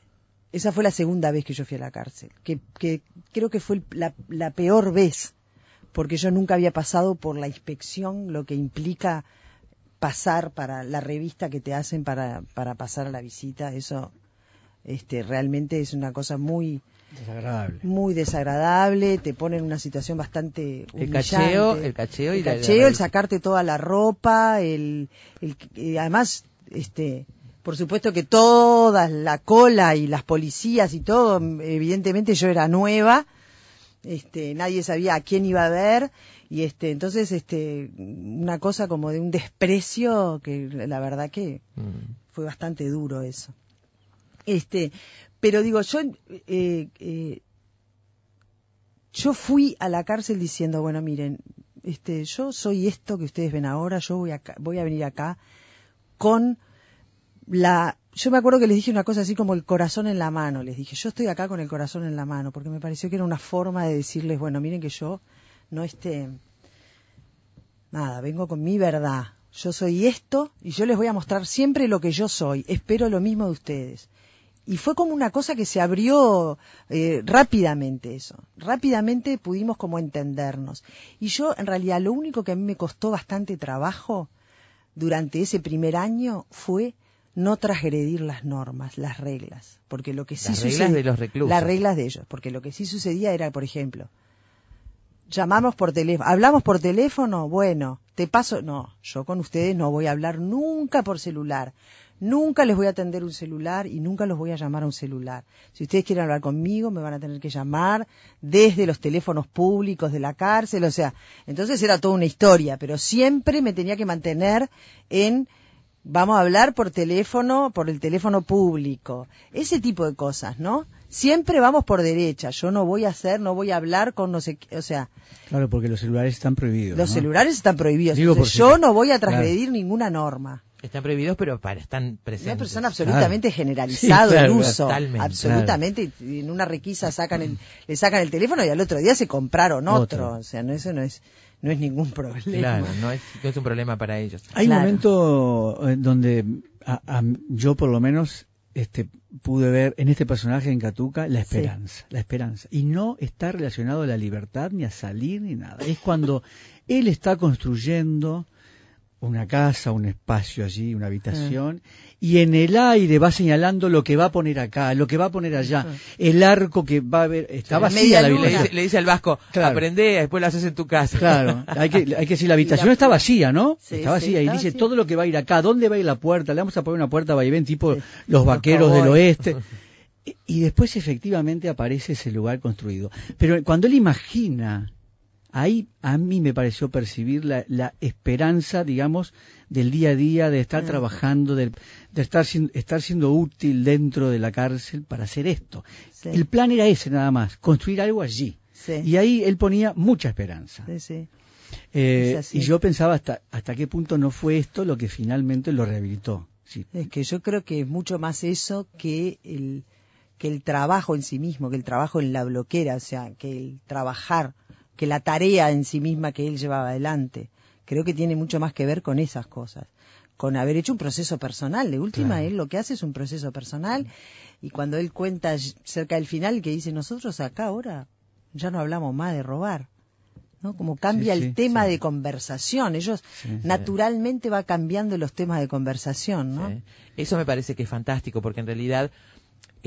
esa fue la segunda vez que yo fui a la cárcel, que, que creo que fue la, la peor vez, porque yo nunca había pasado por la inspección, lo que implica pasar para la revista que te hacen para, para pasar a la visita. Eso este, realmente es una cosa muy, Desagradable. muy desagradable, te pone en una situación bastante el cacheo el cacheo y el la cacheo, el sacarte toda la ropa, el, el, además, este, Por supuesto que toda la cola y las policías y todo, evidentemente yo era nueva, este, nadie sabía a quién iba a ver y este, entonces este, una cosa como de un desprecio que la verdad que Mm. fue bastante duro eso. Este, pero digo, yo, eh, eh, yo fui a la cárcel diciendo, bueno, miren, este, yo soy esto que ustedes ven ahora, yo voy, acá, voy a venir acá con la, yo me acuerdo que les dije una cosa así como el corazón en la mano, les dije, yo estoy acá con el corazón en la mano, porque me pareció que era una forma de decirles, bueno, miren que yo no este, nada, vengo con mi verdad, yo soy esto y yo les voy a mostrar siempre lo que yo soy, espero lo mismo de ustedes. Y fue como una cosa que se abrió eh, rápidamente eso, rápidamente pudimos como entendernos. Y yo en realidad lo único que a mí me costó bastante trabajo durante ese primer año fue no transgredir las normas, las reglas, porque lo que sí Las reglas sucedía- de los reclusos. las reglas de ellos, porque lo que sí sucedía era, por ejemplo, llamamos por teléfono, hablamos por teléfono, bueno, te paso, no, yo con ustedes no voy a hablar nunca por celular, nunca les voy a atender un celular y nunca los voy a llamar a un celular. Si ustedes quieren hablar conmigo, me van a tener que llamar desde los teléfonos públicos de la cárcel, o sea, entonces era toda una historia, pero siempre me tenía que mantener en vamos a hablar por teléfono, por el teléfono público, ese tipo de cosas, ¿no? Siempre vamos por derecha, yo no voy a hacer, no voy a hablar con no sé qué, o sea, Claro, porque los celulares están prohibidos. los ¿no? celulares están prohibidos, Digo entonces por si- yo no voy a claro. transgredir ninguna norma. Están prohibidos, pero para, están Una presentes. persona absolutamente Claro. generalizado Sí, claro, el uso, totalmente, absolutamente, y en una requisa sacan el, le sacan el teléfono y al otro día se compraron otro, Otro. o sea, no eso no es no es ningún problema. Claro, no es, no es un problema para ellos. Hay Claro. un momento eh, donde a- a- yo por lo menos este, pude ver en este personaje en Catuca la esperanza, la esperanza. Y no está relacionado a la libertad, ni a salir, ni nada. Es cuando él está construyendo una casa, un espacio allí, una habitación, y en el aire va señalando lo que va a poner acá, lo que va a poner allá, el arco que va a ver, está vacía media la luna. Le habitación. dice, le dice al vasco, Claro. aprende, después lo haces en tu casa. Claro, hay que, hay que decir, la habitación la- está vacía, ¿no? Sí, está sí, vacía. y está dice vacía. todo lo que va a ir acá, ¿dónde va a ir la puerta? Le vamos a poner una puerta vaivén tipo Sí. los vaqueros del oeste. <laughs> Y- Y después efectivamente aparece ese lugar construido. Pero cuando él imagina, ahí a mí me pareció percibir la, la esperanza, digamos, del día a día, de estar trabajando, de, de estar, sin- estar siendo útil dentro de la cárcel para hacer esto. Sí. El plan era ese nada más, construir algo allí. Sí, Y ahí él ponía mucha esperanza. sí. Eh, Es y yo pensaba hasta, hasta qué punto no fue esto lo que finalmente lo rehabilitó. Sí. Es que yo creo que es mucho más eso que el, que el trabajo en sí mismo, que el trabajo en la bloquera, o sea, que el trabajar, que la tarea en sí misma que él llevaba adelante. Creo que tiene mucho más que ver con esas cosas, con haber hecho un proceso personal. De última, Claro. él lo que hace es un proceso personal y cuando él cuenta cerca del final que dice, nosotros acá ahora ya no hablamos más de robar. ¿no? Como cambia Sí, el tema sí. de conversación. Ellos naturalmente va cambiando los temas de conversación, ¿no? Eso me parece que es fantástico, porque en realidad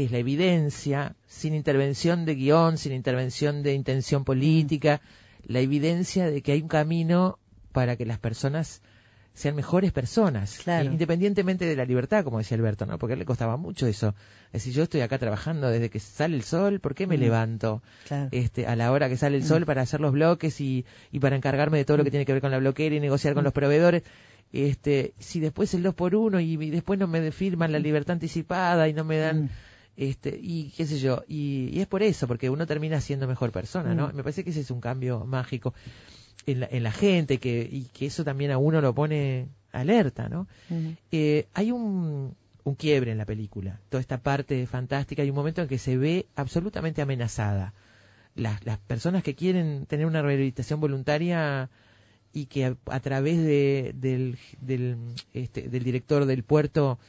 es la evidencia, sin intervención de guion, sin intervención de intención política, la evidencia de que hay un camino para que las personas sean mejores personas, Claro. independientemente de la libertad, como decía Alberto, ¿no? Porque a él le costaba mucho eso. Es decir, yo estoy acá trabajando desde que sale el sol, ¿por qué me Mm. levanto? Claro. este, a la hora que sale el sol para hacer los bloques y, y para encargarme de todo lo que tiene que ver con la bloquera y negociar con los proveedores. Este, si después el 2 por 1 y, y después no me firman la libertad anticipada y no me dan, Mm. Este, y qué sé yo, y, y es por eso, porque uno termina siendo mejor persona, ¿no? Mm. Me parece que ese es un cambio mágico en la, en la gente que, y que eso también a uno lo pone alerta, ¿no? Ujú. Eh, hay un, un quiebre en la película, toda esta parte fantástica, hay un momento en que se ve absolutamente amenazada. Las, las personas que quieren tener una rehabilitación voluntaria y que a, a través de, del, del, este, del director del puerto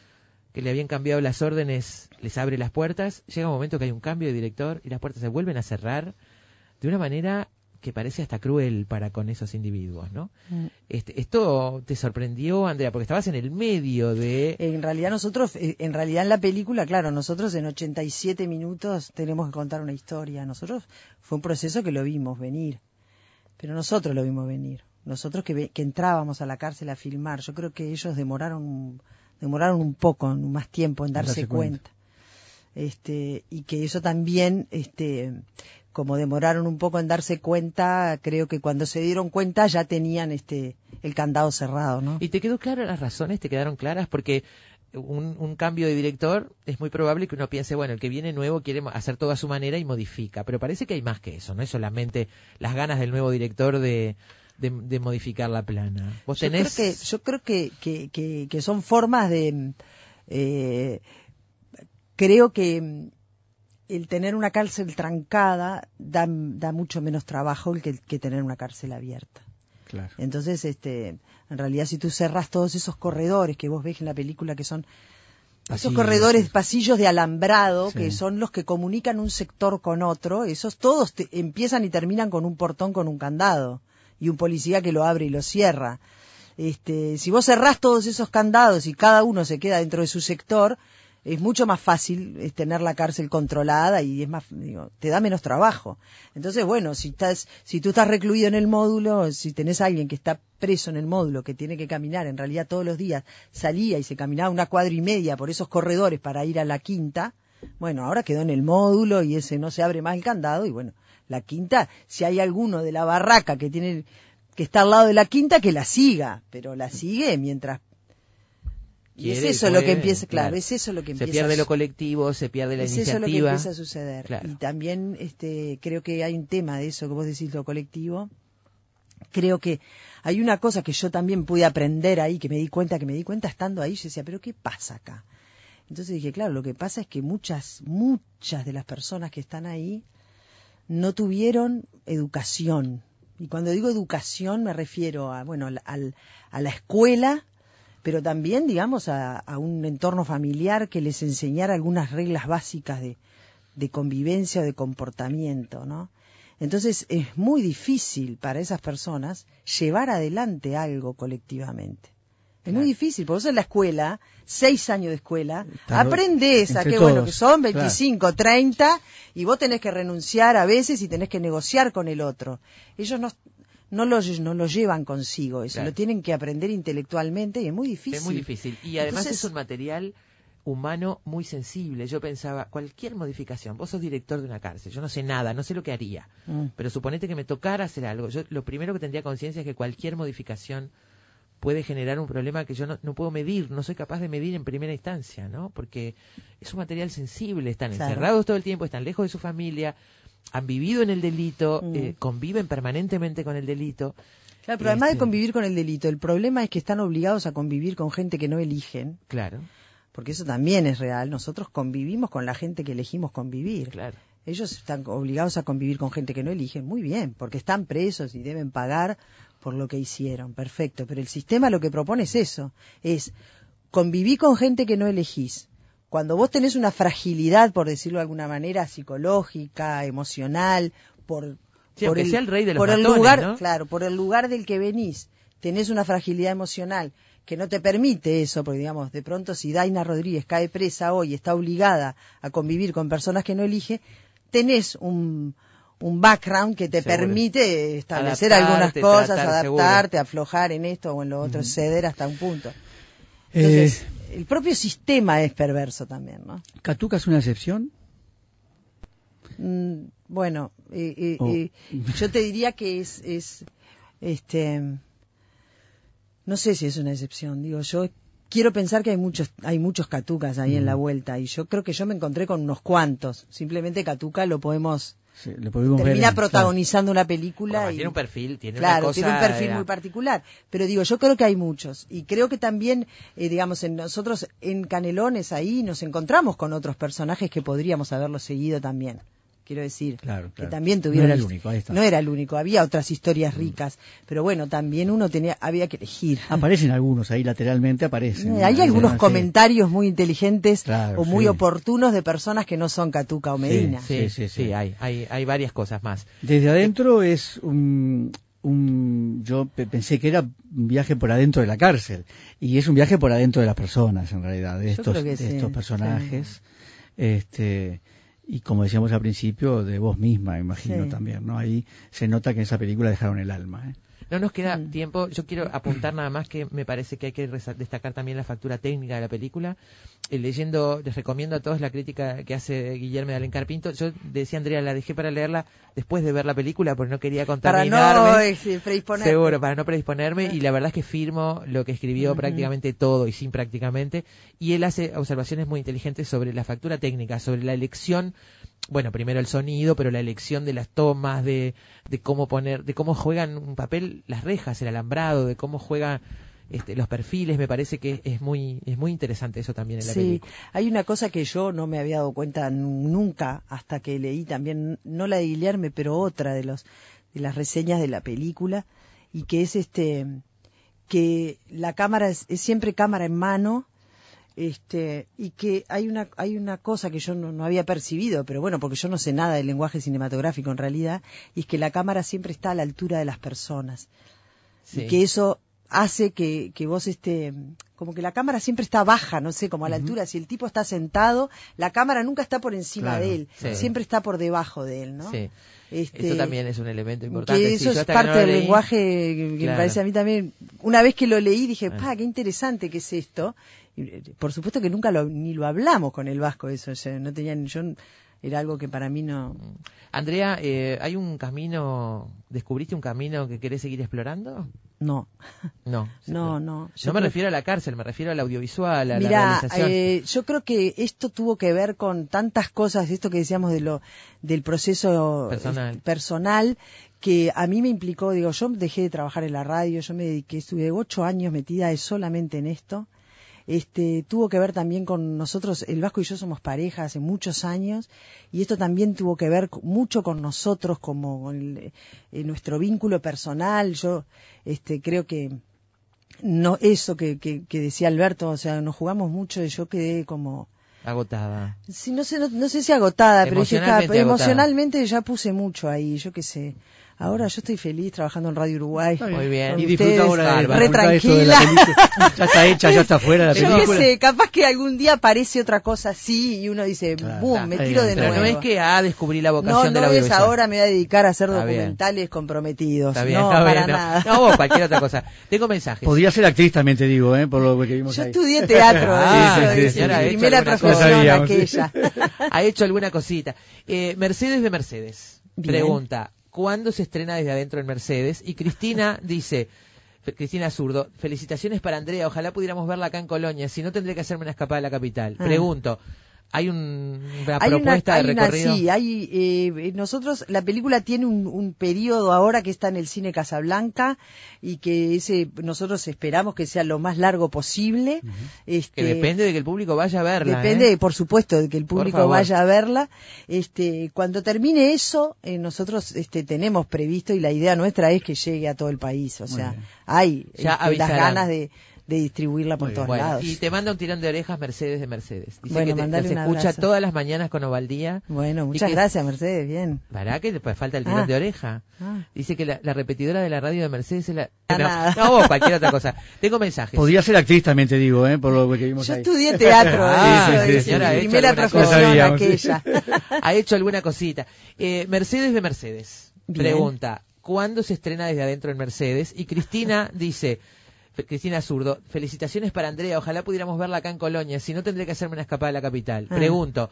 que le habían cambiado las órdenes les abre las puertas, llega un momento que hay un cambio de director y las puertas se vuelven a cerrar de una manera que parece hasta cruel para con esos individuos, ¿no? Mm. Este, esto te sorprendió, Andrea, porque estabas en el medio de... En realidad nosotros, eh, en realidad en la película, claro, nosotros en 87 minutos tenemos que contar una historia. Nosotros fue un proceso que lo vimos venir, pero nosotros lo vimos venir. Nosotros que, que entrábamos a la cárcel a filmar, yo creo que ellos demoraron demoraron un poco, más tiempo en darse, darse cuenta. cuenta. Este, y que eso también, este, como demoraron un poco en darse cuenta, creo que cuando se dieron cuenta ya tenían este el candado cerrado, ¿no? ¿Y te quedó claro las razones? ¿Te quedaron claras? Porque un, un cambio de director es muy probable que uno piense, bueno, el que viene nuevo quiere hacer todo a su manera y modifica, pero parece que hay más que eso, no es solamente las ganas del nuevo director de, de, de modificar la plana. Vos Yo tenés... creo que, yo creo que, que, que, son formas de... eh, creo que mm, el tener una cárcel trancada da, da mucho menos trabajo que, que tener una cárcel abierta. Claro. Entonces, este, en realidad, si tú cerras todos esos corredores que vos ves en la película, que son esos corredores, pasillos de alambrado, Sí. que son los que comunican un sector con otro, esos todos te- empiezan y terminan con un portón con un candado y un policía que lo abre y lo cierra. Este, si vos cerrás todos esos candados y cada uno se queda dentro de su sector, es mucho más fácil tener la cárcel controlada y es más, digo, te da menos trabajo. Entonces, bueno, si estás, si tú estás recluido en el módulo, si tenés a alguien que está preso en el módulo, que tiene que caminar, en realidad todos los días salía y se caminaba una cuadra y media por esos corredores para ir a la quinta, bueno, ahora quedó en el módulo y ese no se abre más el candado y bueno, la quinta, si hay alguno de la barraca que tiene, que está al lado de la quinta, que la siga, pero la sigue mientras y es eso lo que empieza, claro, claro. es eso lo que Se empieza. pierde a lo colectivo, se pierde la es eso lo que iniciativa. empieza a suceder. Claro. Y también este, creo que hay un tema de eso que vos decís, lo colectivo. Creo que hay una cosa que yo también pude aprender ahí, que me di cuenta, que me di cuenta estando ahí, yo decía, pero ¿qué pasa acá? Entonces dije, claro, lo que pasa es que muchas, muchas de las personas que están ahí no tuvieron educación. Y cuando digo educación me refiero a, bueno, al- a la escuela, pero también, digamos, a, a un entorno familiar que les enseñara algunas reglas básicas de, de convivencia o de comportamiento, ¿no? Entonces es muy difícil para esas personas llevar adelante algo colectivamente. Es muy difícil, porque vos en la escuela, seis años de escuela, Está- aprendés a que, bueno, que son claro. 25, 30, y vos tenés que renunciar a veces y tenés que negociar con el otro. Ellos no, no, lo, no lo llevan consigo, eso Claro. lo tienen que aprender intelectualmente y es muy difícil. Es muy difícil. Y además Entonces- es un material humano muy sensible. Yo pensaba, cualquier modificación, vos sos director de una cárcel, yo no sé nada, no sé lo que haría, Mm. pero suponete que me tocara hacer algo. Yo lo primero que tendría conciencia es que cualquier modificación puede generar un problema que yo no, no puedo medir, no soy capaz de medir en primera instancia, ¿no? Porque es un material sensible, están Claro. encerrados todo el tiempo, están lejos de su familia, han vivido en el delito, Mm. eh, conviven permanentemente con el delito. Claro, pero además de Este, convivir con el delito, el problema es que están obligados a convivir con gente que no eligen, Claro, porque eso también es real. Nosotros convivimos con la gente que elegimos convivir. claro. Ellos están obligados a convivir con gente que no eligen, muy bien, porque están presos y deben pagar por lo que hicieron, perfecto. Pero el sistema lo que propone es eso, es convivir con gente que no elegís. Cuando vos tenés una fragilidad, por decirlo de alguna manera, psicológica, emocional, por, Sí, por aunque sea el rey de los por el matones, lugar, ¿no? claro, por el lugar del que venís, tenés una fragilidad emocional que no te permite eso, porque digamos, de pronto si Daina Rodríguez cae presa hoy, está obligada a convivir con personas que no elige, tenés un, un background que te Seguro. permite establecer Adaptarte, algunas cosas, tratar, seguro. adaptarte, aflojar en esto o en lo otro, ceder hasta un punto. Eh, Entonces, el propio sistema es perverso también, ¿no? ¿Catuca es una excepción? Mm, bueno, eh, eh, Oh. yo te diría que es, es, este, no sé si es una excepción. Digo, yo quiero pensar que hay muchos, hay muchos catucas ahí en la vuelta y yo creo que yo me encontré con unos cuantos. Simplemente catuca lo podemos Sí, podemos termina protagonizando una película Bueno, y tiene un perfil, tiene una claro cosa, tiene un perfil muy particular. Pero digo yo creo que hay muchos. Y creo que también eh, digamos en nosotros en Canelones ahí nos encontramos con otros personajes que podríamos haberlos seguido también quiero decir Claro, que claro. también No tuvieron era el único, ahí está. no era el único había otras historias ricas pero bueno también uno tenía había que elegir Aparecen algunos ahí lateralmente, aparecen. Hay algunos Sí. comentarios muy inteligentes Claro, o muy sí. oportunos de personas que no son Catuca o Medina Sí, sí, Sí, sí, sí, sí. hay, hay, hay varias cosas más. Desde adentro es un, un- yo pe- pensé que era un viaje por adentro de la cárcel y es un viaje por adentro de las personas en realidad de estos que de sí, estos personajes este y como decíamos al principio de vos misma imagino Sí. también no ahí se nota que en esa película dejaron el alma ¿eh? No nos queda Mm. tiempo. Yo quiero apuntar nada más que me parece que hay que destacar también la factura técnica de la película. Eh, leyendo, les recomiendo a todos la crítica que hace Guillermo de Alencar Pinto. Yo decía, Andrea, la dejé para leerla después de ver la película porque no quería Para contaminarme. no eh, predisponerte. Seguro, para no predisponerme. Y la verdad es que firmo lo que escribió prácticamente todo y sin prácticamente. Y él hace observaciones muy inteligentes sobre la factura técnica, sobre la elección. Bueno, primero el sonido, pero la elección de las tomas, de, de cómo poner, de cómo juegan un papel las rejas, el alambrado, de cómo juegan este, los perfiles. Me parece que es muy, es muy interesante eso también en la Sí, película. hay una cosa que yo no me había dado cuenta nu- nunca hasta que leí también, no la de Guillermo, pero otra de los de las reseñas de la película y que es este que la cámara es, es siempre cámara en mano este y que hay una hay una cosa que yo no, no había percibido pero bueno porque yo no sé nada del lenguaje cinematográfico en realidad y es que la cámara siempre está a la altura de las personas Sí. y que eso hace que, que vos este como que la cámara siempre está baja, no sé, como a la altura, si el tipo está sentado, la cámara nunca está por encima Claro, de él, sí. siempre está por debajo de él, ¿no? Sí. Este, Eso también es un elemento importante. que eso es parte no del leí- lenguaje que, me parece a mí también. Una vez que lo leí dije, Ah. pa, qué interesante que es esto. Y, eh, por supuesto que nunca lo, ni lo hablamos con el vasco eso, o sea, no tenían, yo era algo que para mí no. Andrea, eh, ¿hay un camino, descubriste un camino que querés seguir explorando? No, <laughs> No. <laughs> no, no. No Yo me creo- refiero a la cárcel, me refiero al audiovisual, a la realización. eh, yo creo que esto tuvo que ver con tantas cosas, esto que decíamos de lo del proceso Personal. eh, personal, que a mí me implicó, digo, yo dejé de trabajar en la radio, yo me dediqué, estuve ocho años metida solamente en esto. Este, tuvo que ver también con nosotros, el Vasco y yo somos pareja hace muchos años, y esto también tuvo que ver mucho con nosotros, como con el- eh, nuestro vínculo personal. Yo este, creo que no eso que, que, que decía Alberto, o sea, nos jugamos mucho y yo quedé como, Agotada. sí, no sé, no, no sé si agotada, pero emocionalmente ya puse mucho ahí, yo qué sé. Ahora yo estoy feliz trabajando en Radio Uruguay. Muy bien. Y disfruta ustedes, ahora de re de la tranquila. película. Ya está <laughs> hecha, ya está afuera la Yo qué película. sé, capaz que algún día aparece otra cosa así y uno dice, Claro. boom, me tiro de está. Pero nuevo. no es que ah, descubrí la no, vocación no del es audiovisual. ahora me voy a dedicar a hacer Está bien. documentales comprometidos. Está bien, no, está para bien, no. nada. No, vos, cualquier otra cosa. Tengo mensajes. Podría ser actriz también, te digo, ¿eh? por lo que vimos Yo ahí. estudié teatro, <laughs> Ah, sí, es sí, sí, sí. primera profesión aquella. <laughs> ha hecho alguna cosita. Eh, Mercedes de Mercedes Bien. pregunta, ¿cuándo se estrena desde adentro en Mercedes? Y Cristina <laughs> dice, Cristina Zurdo, felicitaciones para Andrea, ojalá pudiéramos verla acá en Colonia, si no tendré que hacerme una escapada a la capital. Ah. Pregunto, ¿hay un- una Hay una, propuesta hay de una- recorrido? sí, hay, eh, nosotros, la película tiene un, un periodo ahora que está en el cine Casablanca y que ese nosotros esperamos que sea lo más largo posible. este, que depende de que el público vaya a verla. Depende, ¿eh? por supuesto, de que el público vaya a verla. Este, cuando termine eso, eh, nosotros este, tenemos previsto y la idea nuestra es que llegue a todo el país. O sea, hay Ya este, las ganas de, de distribuirla por Muy todos Bueno, lados. y te manda un tirón de orejas Mercedes de Mercedes. Dice Bueno, que te, escucha todas las mañanas con Ovaldía. Bueno, muchas que- gracias, Mercedes, bien. ¿Para que después falta el tirón Ah. de oreja? Ah. Dice que la, la repetidora de la radio de Mercedes es la... Ah, no, nada. no, vos, cualquier otra cosa. Tengo mensajes. Podría ser actriz también, te digo, ¿eh? por lo que vimos Yo ahí. estudié teatro, <laughs> Ah, eso sí, sí, sí, primera profesión Sabíamos, sí. aquella. <laughs> ha hecho alguna cosita. Eh, Mercedes de Mercedes Bien. pregunta, ¿cuándo se estrena desde adentro en Mercedes? Y Cristina dice, Cristina Zurdo, felicitaciones para Andrea, ojalá pudiéramos verla acá en Colonia, si no tendré que hacerme una escapada a la capital. Ah. Pregunto,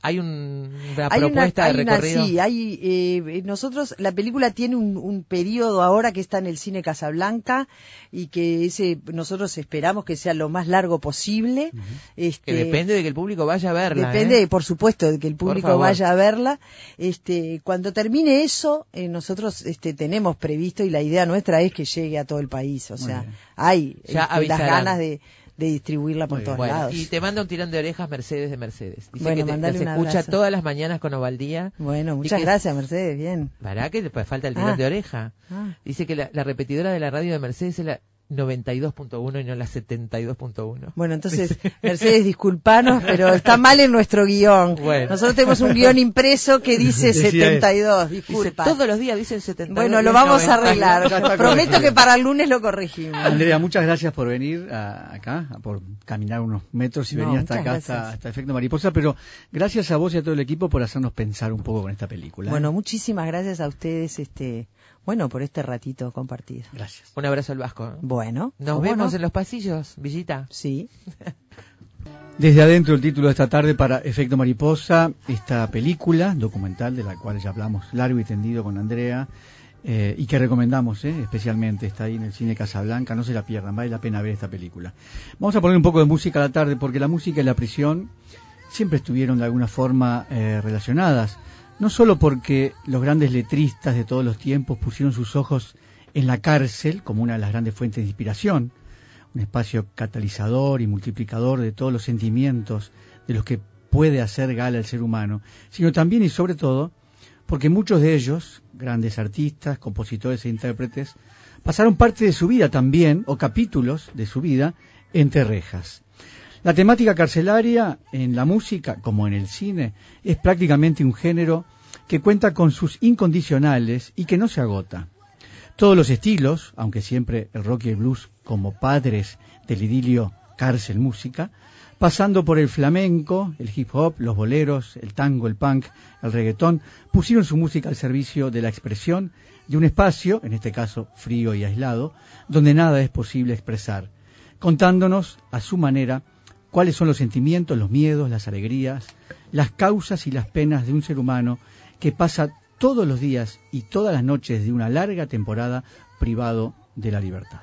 ¿hay un- una Hay una, propuesta hay de una- recorrido? sí, hay, eh, nosotros, la película tiene un, un periodo ahora que está en el cine Casablanca y que ese, nosotros esperamos que sea lo más largo posible. este, que depende de que el público vaya a verla. Depende, ¿eh? por supuesto, de que el público vaya a verla. Este, cuando termine eso, eh, nosotros este, tenemos previsto y la idea nuestra es que llegue a todo el país. O sea, hay Ya este, las ganas de, de distribuirla por todos. Bueno, lados. y te manda un tirón de orejas Mercedes de Mercedes. Dice Bueno, que te, las un escucha abrazo. todas las mañanas con Ovaldía. Bueno, muchas que- gracias, Mercedes, bien. ¿Para que después falta el tirón Ah. de oreja? Ah. Dice que la, la repetidora de la radio de Mercedes es la... 92.1 y no la 72.1. Bueno, entonces, <laughs> Mercedes, disculpanos, pero está mal en nuestro guion. Bueno. Nosotros tenemos un guion impreso que dice Decía 72, Dice, disculpa. todos los días dicen 72. Bueno, lo vamos a 92. arreglar. <laughs> Prometo que para el lunes lo corregimos. Andrea, muchas gracias por venir a- acá, por caminar unos metros y No, venir hasta acá, hasta, hasta Efecto Mariposa, pero gracias a vos y a todo el equipo por hacernos pensar un poco con esta película. ¿eh? Bueno, muchísimas gracias a ustedes, este, bueno, por este ratito compartido. gracias. Un abrazo al Vasco. Bueno, Nos ¿cómo vemos no? en los pasillos, Villita. Sí. Desde adentro el título de esta tarde para Efecto Mariposa, esta película documental de la cual ya hablamos largo y tendido con Andrea eh, y que recomendamos eh, especialmente, está ahí en el cine Casablanca, no se la pierdan, vale la pena ver esta película. Vamos a poner un poco de música a la tarde porque la música y la prisión siempre estuvieron de alguna forma eh, relacionadas, no solo porque los grandes letristas de todos los tiempos pusieron sus ojos en la cárcel como una de las grandes fuentes de inspiración, un espacio catalizador y multiplicador de todos los sentimientos de los que puede hacer gala el ser humano, sino también y sobre todo porque muchos de ellos, grandes artistas, compositores e intérpretes, pasaron parte de su vida también, o capítulos de su vida, entre rejas. La temática carcelaria en la música, como en el cine, es prácticamente un género que cuenta con sus incondicionales y que no se agota. Todos los estilos, aunque siempre el rock y el blues como padres del idilio cárcel música, pasando por el flamenco, el hip hop, los boleros, el tango, el punk, el reggaetón, pusieron su música al servicio de la expresión de un espacio, en este caso frío y aislado, donde nada es posible expresar, contándonos a su manera cuáles son los sentimientos, los miedos, las alegrías, las causas y las penas de un ser humano que pasa todos los días y todas las noches de una larga temporada privado de la libertad.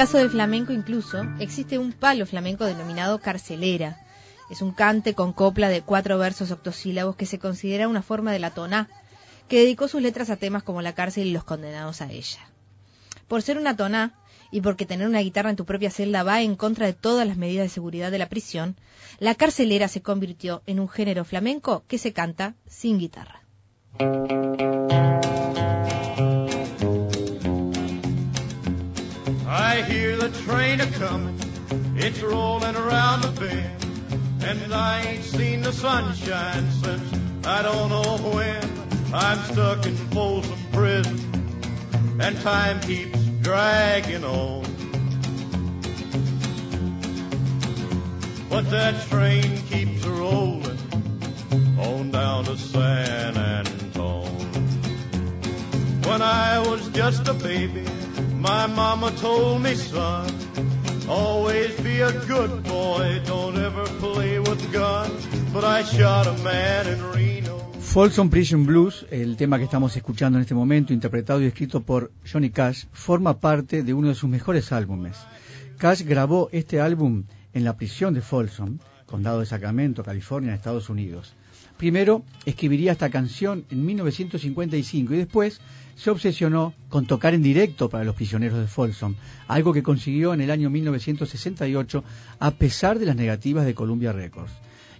Caso del flamenco incluso existe un palo flamenco denominado carcelera. Es un cante con copla de cuatro versos octosílabos que se considera una forma de la toná, que dedicó sus letras a temas como la cárcel y los condenados a ella. Por ser una toná y porque tener una guitarra en tu propia celda va en contra de todas las medidas de seguridad de la prisión, la carcelera se convirtió en un género flamenco que se canta sin guitarra. Train a comin', it's rolling around the bend, and I ain't seen the sunshine since I don't know when. I'm stuck in Folsom Prison, and time keeps dragging on. But that train keeps rolling on down to San Antone. When I was just a baby, my mama told me, son, always be a good boy, don't ever play with guns. But I shot a man in Reno. Folsom Prison Blues, el tema que estamos escuchando en este momento, interpretado y escrito por Johnny Cash, forma parte de uno de sus mejores álbumes. Cash grabó este álbum en la prisión de Folsom, condado de Sacramento, California, Estados Unidos. Primero escribiría esta canción en 1955 y después se obsesionó con tocar en directo para los prisioneros de Folsom, algo que consiguió en el año 1968 a pesar de las negativas de Columbia Records.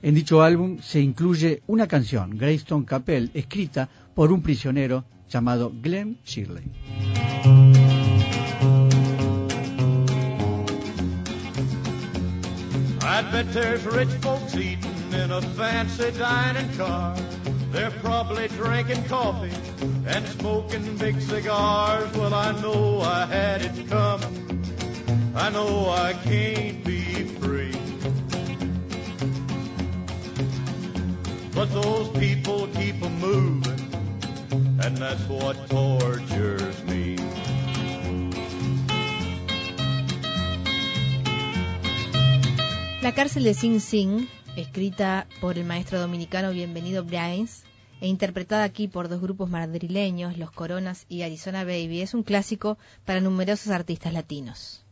En dicho álbum se incluye una canción, Greystone Capel, escrita por un prisionero llamado Glenn Shirley. Rich folks in a fancy dining car. They're probably drinking coffee and smoking big cigars. Well, I know I had it coming. I know I can't be free. But those people keep a moving, and that's what tortures me. La cárcel de Sing Sing, escrita por el maestro dominicano Bienvenido Brains e interpretada aquí por dos grupos madrileños, Los Coronas y Arizona Baby, es un clásico para numerosos artistas latinos.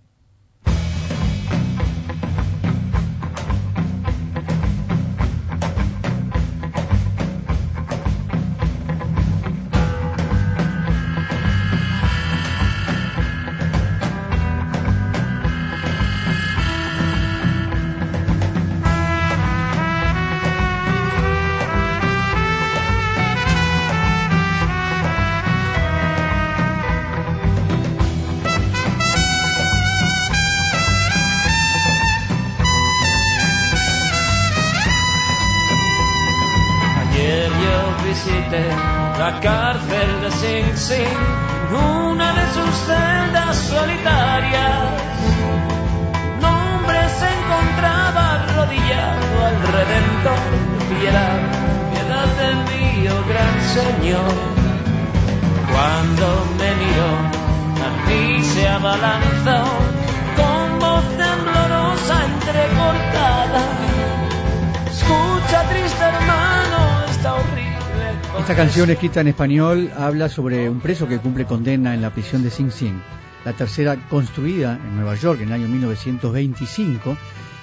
Canción escrita en español habla sobre un preso que cumple condena en la prisión de Sing Sing, la tercera construida en Nueva York en el año 1925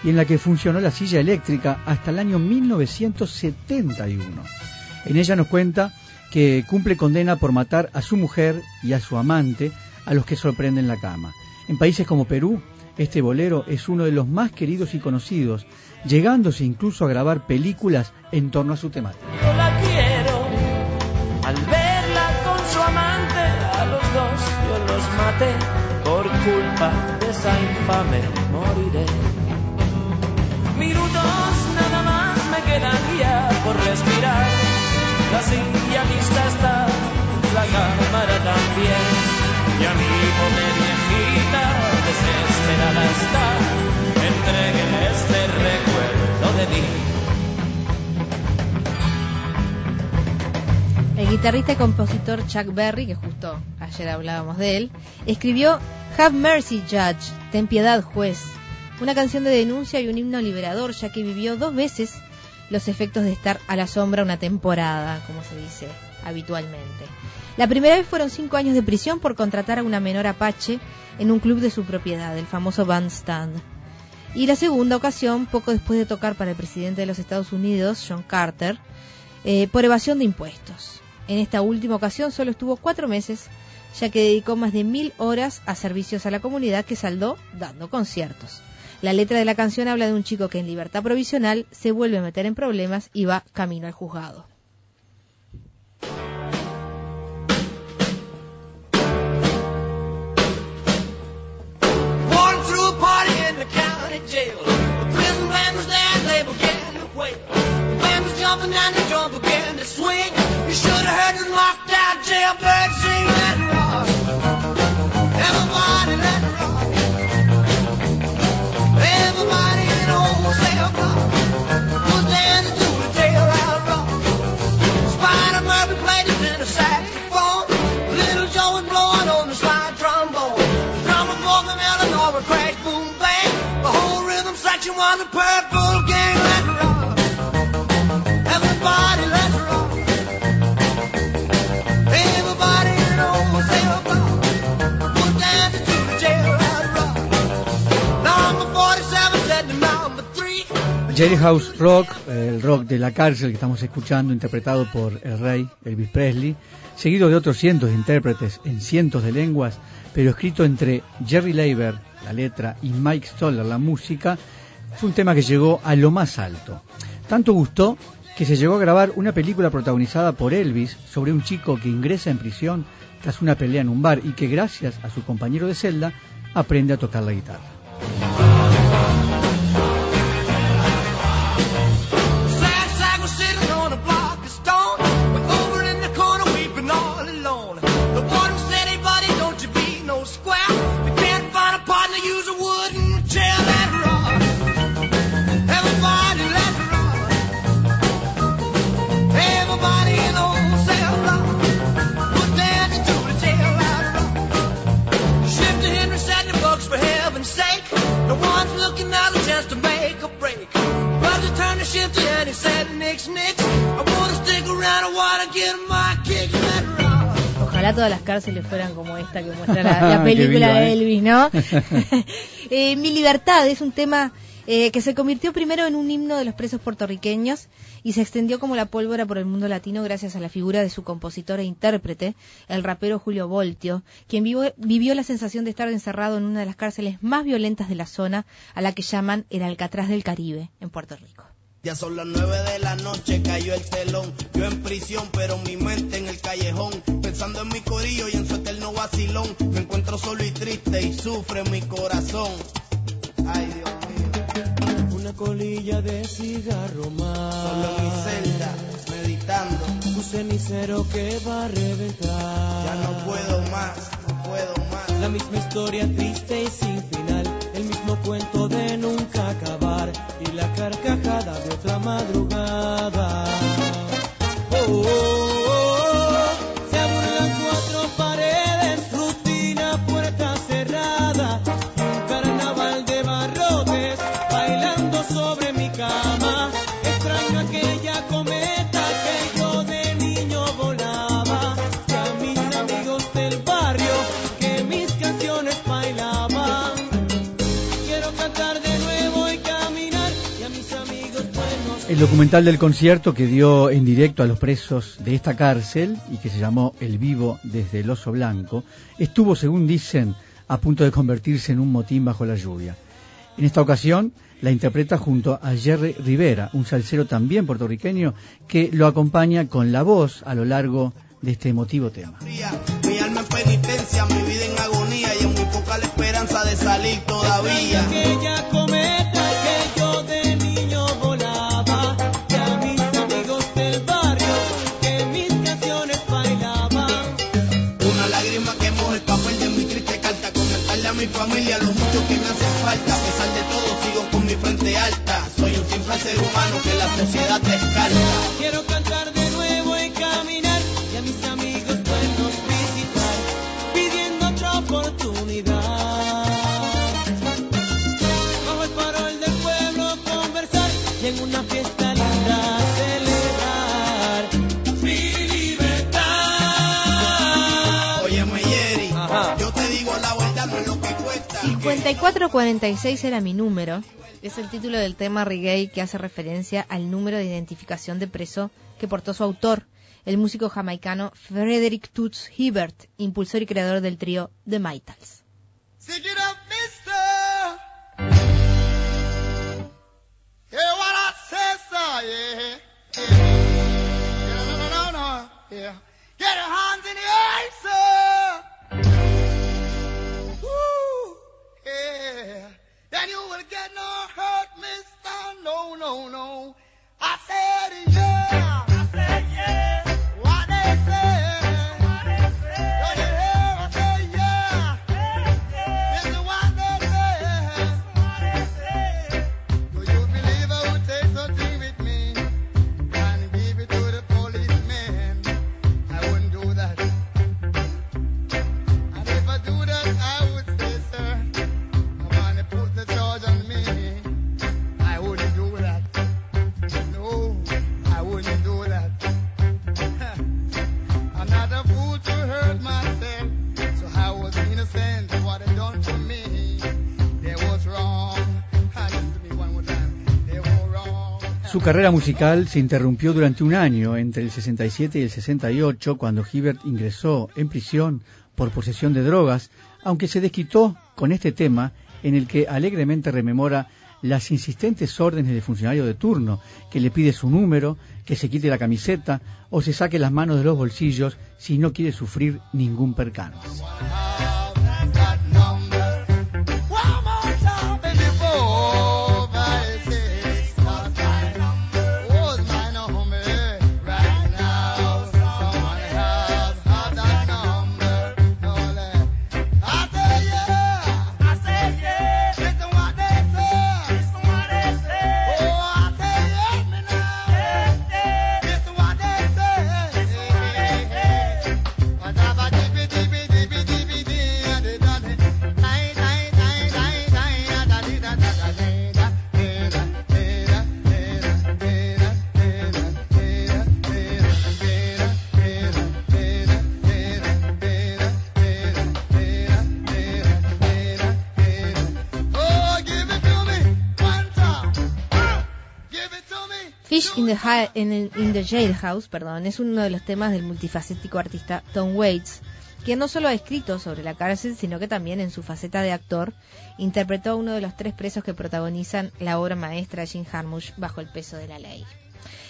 y en la que funcionó la silla eléctrica hasta el año 1971. En ella nos cuenta que cumple condena por matar a su mujer y a su amante, a los que sorprende en la cama. En países como Perú, este bolero es uno de los más queridos y conocidos, llegándose incluso a grabar películas en torno a su temática. Por culpa de esa infame moriré. Minutos nada más me quedan ya por respirar. La silla lista está, la cámara también. Y a mi pobre viejita desesperada está. El guitarrista y compositor Chuck Berry, que justo ayer hablábamos de él, escribió Have Mercy Judge, Ten piedad juez, una canción de denuncia y un himno liberador, ya que vivió dos veces los efectos de estar a la sombra una temporada, como se dice habitualmente. La primera vez fueron cinco años de prisión por contratar a una menor apache en un club de su propiedad, el famoso Bandstand. Y la segunda ocasión, poco después de tocar para el presidente de los Estados Unidos, John Carter, eh, por evasión de impuestos. En esta última ocasión solo estuvo cuatro meses, ya que dedicó más de mil horas a servicios a la comunidad que saldó dando conciertos. La letra de la canción habla de un chico que en libertad provisional se vuelve a meter en problemas y va camino al juzgado. Should have heard the locked out jailbird Jailhouse Rock, el rock de la cárcel que estamos escuchando, interpretado por el rey Elvis Presley, seguido de otros cientos de intérpretes en cientos de lenguas, pero escrito entre Jerry Leiber, la letra, y Mike Stoller, la música, fue un tema que llegó a lo más alto. Tanto gustó que se llegó a grabar una película protagonizada por Elvis sobre un chico que ingresa en prisión tras una pelea en un bar y que gracias a su compañero de celda aprende a tocar la guitarra. Ojalá todas las cárceles fueran como esta que muestra la, <laughs> película viva, de ¿eh? Elvis, ¿no? <laughs> <laughs> Eh, Mi libertad es un tema eh, que se convirtió primero en un himno de los presos puertorriqueños y se extendió como la pólvora por el mundo latino gracias a la figura de su compositor e intérprete, el rapero Julio Voltio, quien vivo- vivió la sensación de estar encerrado en una de las cárceles más violentas de la zona, a la que llaman el Alcatraz del Caribe, en Puerto Rico. Ya son las nueve de la noche, cayó el telón. Yo en prisión, pero mi mente en el callejón. Pensando en mi corillo y en su eterno vacilón. Me encuentro solo y triste y sufre mi corazón. Ay, Dios mío. Una colilla de cigarro más. Solo en mi celda, meditando. Un cenicero que va a reventar. Ya no puedo más, no puedo más. La misma historia triste y sin final. Documental del concierto que dio en directo a los presos de esta cárcel y que se llamó El Vivo desde el Oso Blanco, estuvo, según dicen, a punto de convertirse en un motín bajo la lluvia. En esta ocasión la interpreta junto a Jerry Rivera, un salsero también puertorriqueño que lo acompaña con la voz a lo largo de este emotivo tema. Mi alma en penitencia, mi vida en agonía y en muy poca esperanza de salir todavía. Que me hace falta. A pesar de todo sigo con mi frente alta. Soy un simple ser humano que la sociedad descarta. 4446 era mi número. Es el título del tema reggae que hace referencia al número de identificación de preso que portó su autor, el músico jamaicano Frederick Toots Hibbert, impulsor y creador del trío The Maitals. Get your. You will get no hurt, mister. No, no, no. I said, yeah. Su carrera musical se interrumpió durante un año, entre el 67 y el 68, cuando Hibbert ingresó en prisión por posesión de drogas, aunque se desquitó con este tema en el que alegremente rememora las insistentes órdenes del funcionario de turno, que le pide su número, que se quite la camiseta o se saque las manos de los bolsillos si no quiere sufrir ningún percance. In the, in the Jailhouse perdón, es uno de los temas del multifacético artista Tom Waits, quien no solo ha escrito sobre la cárcel, sino que también en su faceta de actor interpretó a uno de los tres presos que protagonizan la obra maestra de Jim Jarmusch bajo el peso de la ley.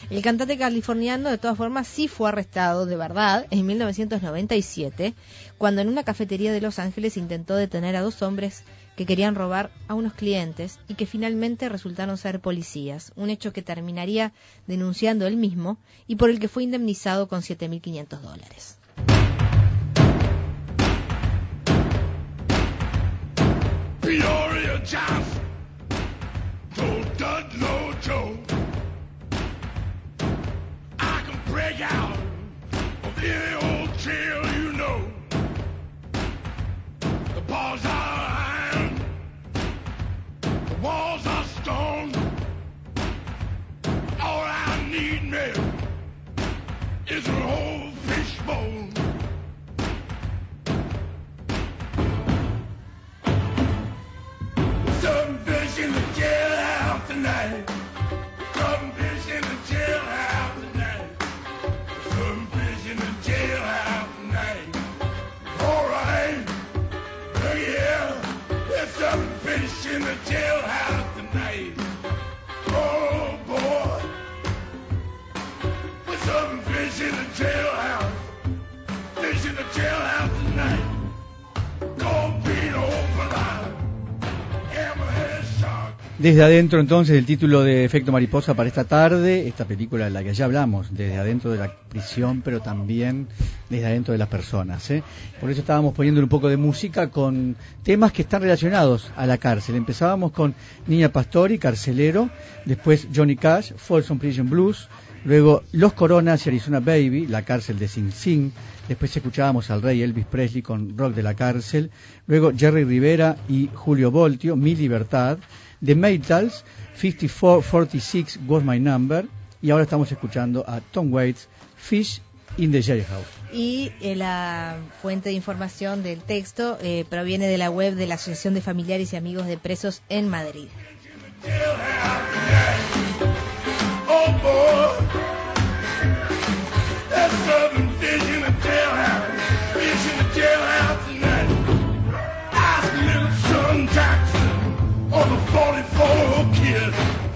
El cantante californiano, de todas formas, sí fue arrestado de verdad en 1997, cuando en una cafetería de Los Ángeles intentó detener a dos hombres que querían robar a unos clientes y que finalmente resultaron ser policías, un hecho que terminaría denunciando él mismo y por el que fue indemnizado con 7.500 dólares. Any old All I need, man, is an old fishbone. Some fish in the jailhouse tonight. Some fish in the jailhouse tonight. Some fish in the jailhouse tonight. All right. Oh, yeah. There's some fish in the jailhouse tonight. Oh, boy. There's some fish in the jailhouse. Fish in the jailhouse Desde adentro entonces el título de Efecto Mariposa para esta tarde, esta película de la que ya hablamos, desde adentro de la prisión, pero también desde adentro de las personas. ¿eh? Por eso estábamos poniendo un poco de música con temas que están relacionados a la cárcel. Empezábamos con Niña Pastori, Carcelero, después Johnny Cash, Folsom Prison Blues, luego Los Coronas y Arizona Baby, La cárcel de Sing Sing, después escuchábamos al rey Elvis Presley con Rock de la cárcel, luego Jerry Rivera y Julio Voltio, Mi Libertad, The Maytals, 5446 Was My Number, y ahora estamos escuchando a Tom Waits, Fish in the Jailhouse. Y eh, la fuente de información del texto eh, proviene de la web de la Asociación de Familiares y Amigos de Presos en Madrid. Oh Jackson or the 44 kid.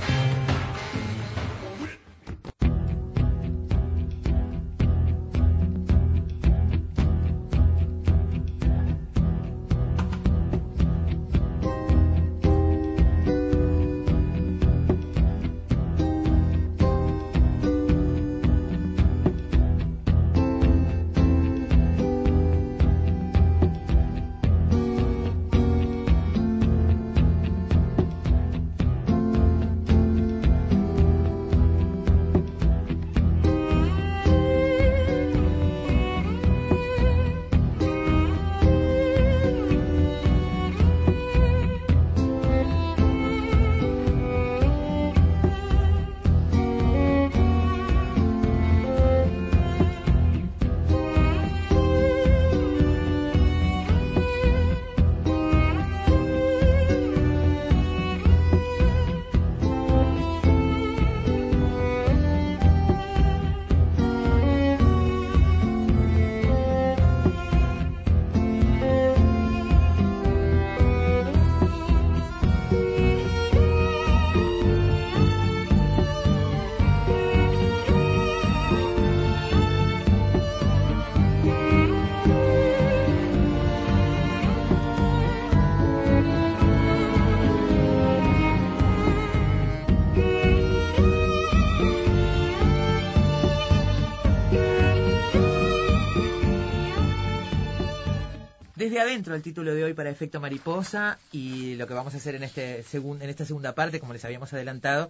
Adentro el título de hoy para Efecto Mariposa y lo que vamos a hacer en, este segun- en esta segunda parte, como les habíamos adelantado,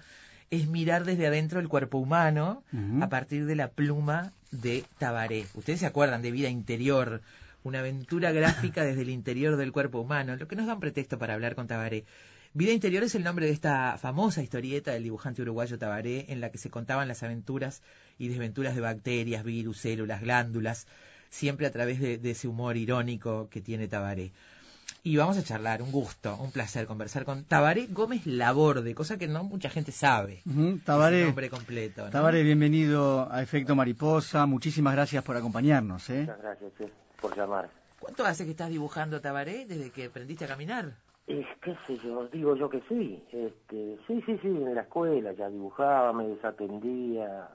es mirar desde adentro el cuerpo humano a partir de la pluma de Tabaré. Ustedes se acuerdan de Vida Interior, una aventura gráfica desde el interior del cuerpo humano, lo que nos da un pretexto para hablar con Tabaré. Vida Interior es el nombre de esta famosa historieta del dibujante uruguayo Tabaré, en la que se contaban las aventuras y desventuras de bacterias, virus, células, glándulas, siempre a través de, de ese humor irónico que tiene Tabaré. Y vamos a charlar, un gusto, un placer conversar con Tabaré Gómez Laborde, cosa que no mucha gente sabe. Ujú, Ese Tabaré, nombre completo. ¿no? Tabaré, bienvenido a Efecto Mariposa. Muchísimas gracias por acompañarnos. ¿eh? Muchas gracias che, por llamar. ¿Cuánto hace que estás dibujando Tabaré desde que aprendiste a caminar? Es, qué sé yo, digo yo que sí. Este, sí, sí, sí, en la escuela ya dibujaba, me desatendía.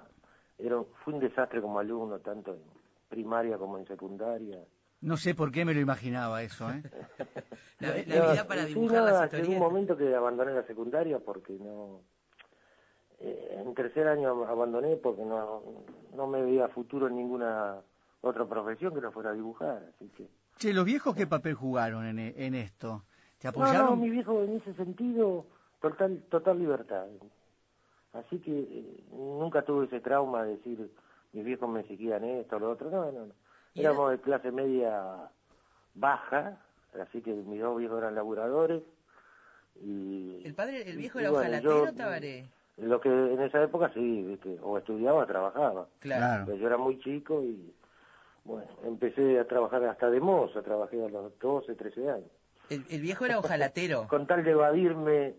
Era, fui un desastre como alumno, tanto en primaria como en secundaria. No sé por qué me lo imaginaba eso, ¿eh? La, <laughs> la No, habilidad para dibujar no, las llegó un momento que abandoné la secundaria porque no... eh, en tercer año abandoné porque no, no me veía futuro en ninguna otra profesión que no fuera dibujar, así que... Che, ¿los viejos qué papel jugaron en, e- en esto? ¿Te No, apoyaron? no, mi viejo en ese sentido, total, total libertad. Así que eh, nunca tuve ese trauma de decir, mis viejos me exigían esto, lo otro, no, no, no. ¿Y era- Éramos de clase media baja, así que mis dos viejos eran laburadores. Y, ¿El padre, el viejo y era bueno, ojalatero, Tabaré? Lo que en esa época sí, ¿viste? o estudiaba o trabajaba. Claro. Pero yo era muy chico y, bueno, empecé a trabajar hasta de moza, trabajé a los 12, 13 años. El, el viejo era ojalatero. <laughs> Con tal de evadirme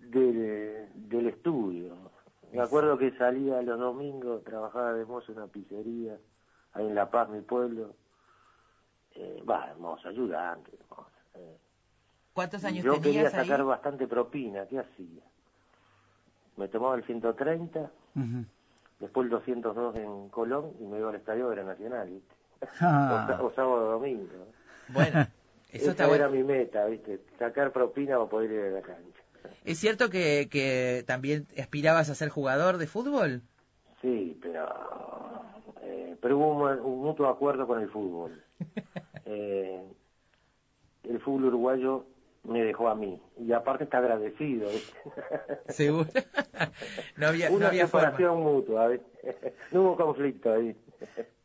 del, del estudio. Me acuerdo que salía los domingos, trabajaba de mozo en una pizzería, ahí en La Paz, mi pueblo. Eh, Va, hermoso, ayudante, hermoso. eh. ¿Cuántos años Yo quería ahí? sacar bastante propina, ¿qué hacía? Me tomaba el 130, Ujú. después el 202 en Colón y me iba al estadio de la Nacional, ¿viste? <laughs> Ah. O, o sábado o domingo. Bueno, eso Esa está era bueno. mi meta, ¿viste? Sacar propina para poder ir a la cancha. ¿Es cierto que, que también aspirabas a ser jugador de fútbol? Sí, pero eh, pero hubo un, un mutuo acuerdo con el fútbol. <laughs> Eh, el fútbol uruguayo me dejó a mí y aparte está agradecido. <laughs> Seguro. <laughs> no había, no Una forma. separación mutua, no hubo conflicto ahí.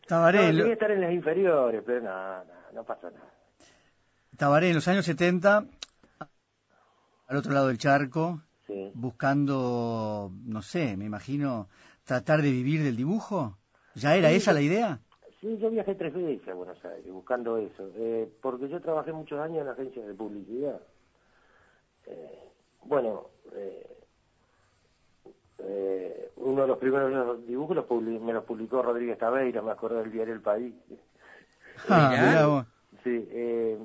Tabaré, no, lo- estar en las inferiores, pero no, no, no pasa nada. Tabaré, en los años 70, al otro lado del charco, Sí. buscando, no sé, me imagino, tratar de vivir del dibujo. ¿Ya era Sí, esa yo- la idea? Sí, yo viajé tres veces a Buenos Aires buscando eso, eh, porque yo trabajé muchos años en agencias de publicidad. Eh, bueno, eh, eh, uno de los primeros dibujos los publi- me los publicó Rodríguez Tabeira, me acuerdo del diario El País. Ah. Sí, eh,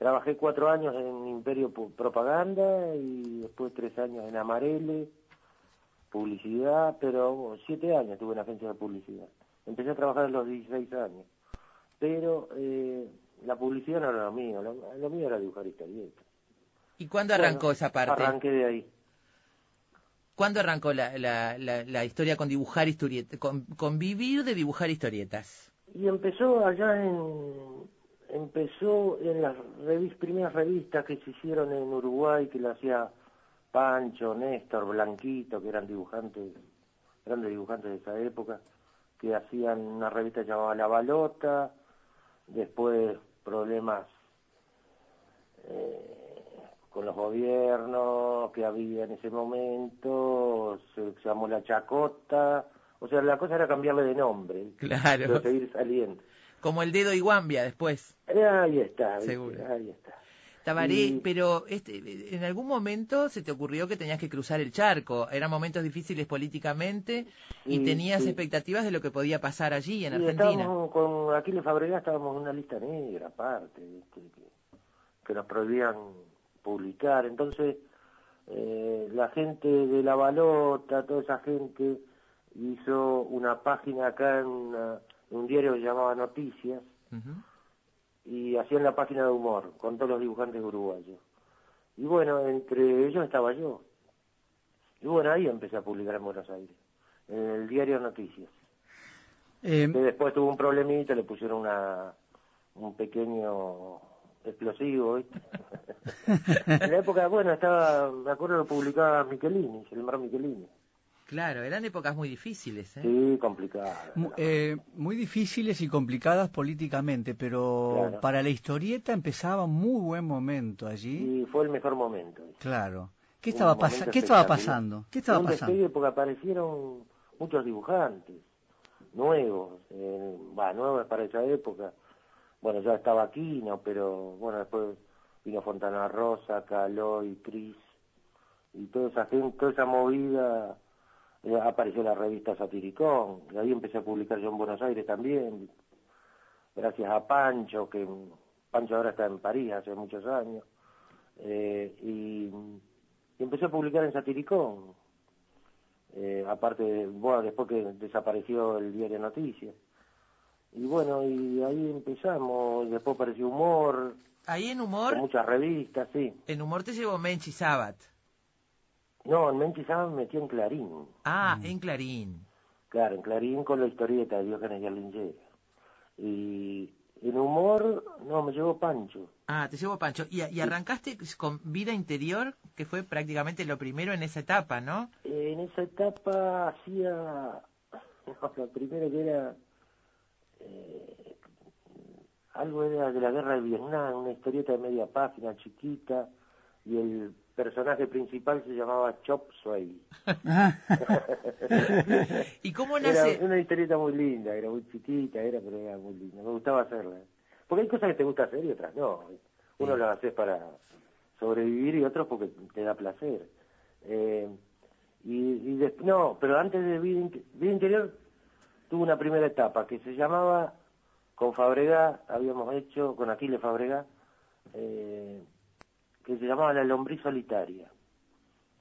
trabajé cuatro años en Imperio Propaganda y después tres años en Amarele, publicidad, pero bueno, siete años tuve en agencia de publicidad. Empecé a trabajar a los 16 años, pero eh, la publicidad no era lo mío, lo, lo mío era dibujar historietas. ¿Y cuándo arrancó Bueno, esa parte? Arranqué de ahí. ¿Cuándo arrancó la, la, la, la historia con dibujar historietas? Con, con vivir de dibujar historietas. Y empezó allá en empezó en las revis- primeras revistas que se hicieron en Uruguay que lo hacía Pancho, Néstor, Blanquito, que eran dibujantes, grandes dibujantes de esa época, que hacían una revista llamada La Balota, después problemas eh, con los gobiernos que había en ese momento, se llamó La Chacota, o sea, la cosa era cambiarle de nombre, Claro. pero seguir saliendo. Como el dedo y guambia después. Eh, Ahí está, ¿viste? Seguro. ahí está. Tabaré, Y- pero este, en algún momento se te ocurrió que tenías que cruzar el charco. Eran momentos difíciles políticamente y tenías sí. expectativas de lo que podía pasar allí en Y Argentina. con Aquiles Fabregat estábamos en una lista negra aparte, ¿viste? Que, que nos prohibían publicar. Entonces, eh, la gente de La Balota, toda esa gente, hizo una página acá en, una- en un diario que llamaba Noticias y hacían la página de humor con todos los dibujantes uruguayos. Y bueno, entre ellos estaba yo. Y bueno, ahí empecé a publicar en Buenos Aires, en el diario Noticias. Eh, Que después tuvo un problemita, le pusieron una, un pequeño explosivo, ¿viste? <laughs> en la época, bueno, estaba, me acuerdo que publicaba Michelini, Gilmar Michelini. Claro, eran épocas muy difíciles. ¿eh? Sí, complicado. mu- eh, muy difíciles y complicadas políticamente, pero Claro. para la historieta empezaba un muy buen momento allí. Y fue el mejor momento. Claro. ¿Qué estaba, ¿Qué estaba pasando? ¿Qué estaba un pasando? porque aparecieron muchos dibujantes nuevos, eh, va, nuevos para esa época. Bueno, ya estaba Aquino, pero bueno, después vino Fontana Rosa, Caloy, Cris, y toda esa gente, toda esa movida, eh, apareció la revista Satiricón, y ahí empecé a publicar yo en Buenos Aires también, gracias a Pancho, que Pancho ahora está en París hace muchos años, eh, y, y empecé a publicar en Satiricón, eh, aparte, de- bueno, después que desapareció el diario Noticias. Y bueno, y ahí empezamos, después apareció Humor, Ahí en humor, con muchas revistas, sí. en humor te llevó Menchi Sabat. No, en Menchi Sábado me metió en Clarín. Ah, en Clarín. Claro, en Clarín con la historieta de Diógenes Garlingera. Y en Humor, no, me llevó Pancho. Ah, te llevó Pancho. Y, y arrancaste con Vida Interior, que fue prácticamente lo primero en esa etapa, ¿no? En esa etapa hacía, no, lo primero que era, eh, algo era de la guerra de Vietnam, una historieta de media página chiquita, y el personaje principal se llamaba Chop Suey. <laughs> ¿Y cómo Era nace? una historieta muy linda, era muy chiquita, era, pero era muy linda, me gustaba hacerla. Porque hay cosas que te gusta hacer y otras no. Uno las haces para sobrevivir y otros porque te da placer. Eh, y, y no, pero antes de Vida Interior tuvo una primera etapa que se llamaba, con Fabregá, habíamos hecho, con Aquiles Fabregá, eh, que se llamaba La lombriz solitaria.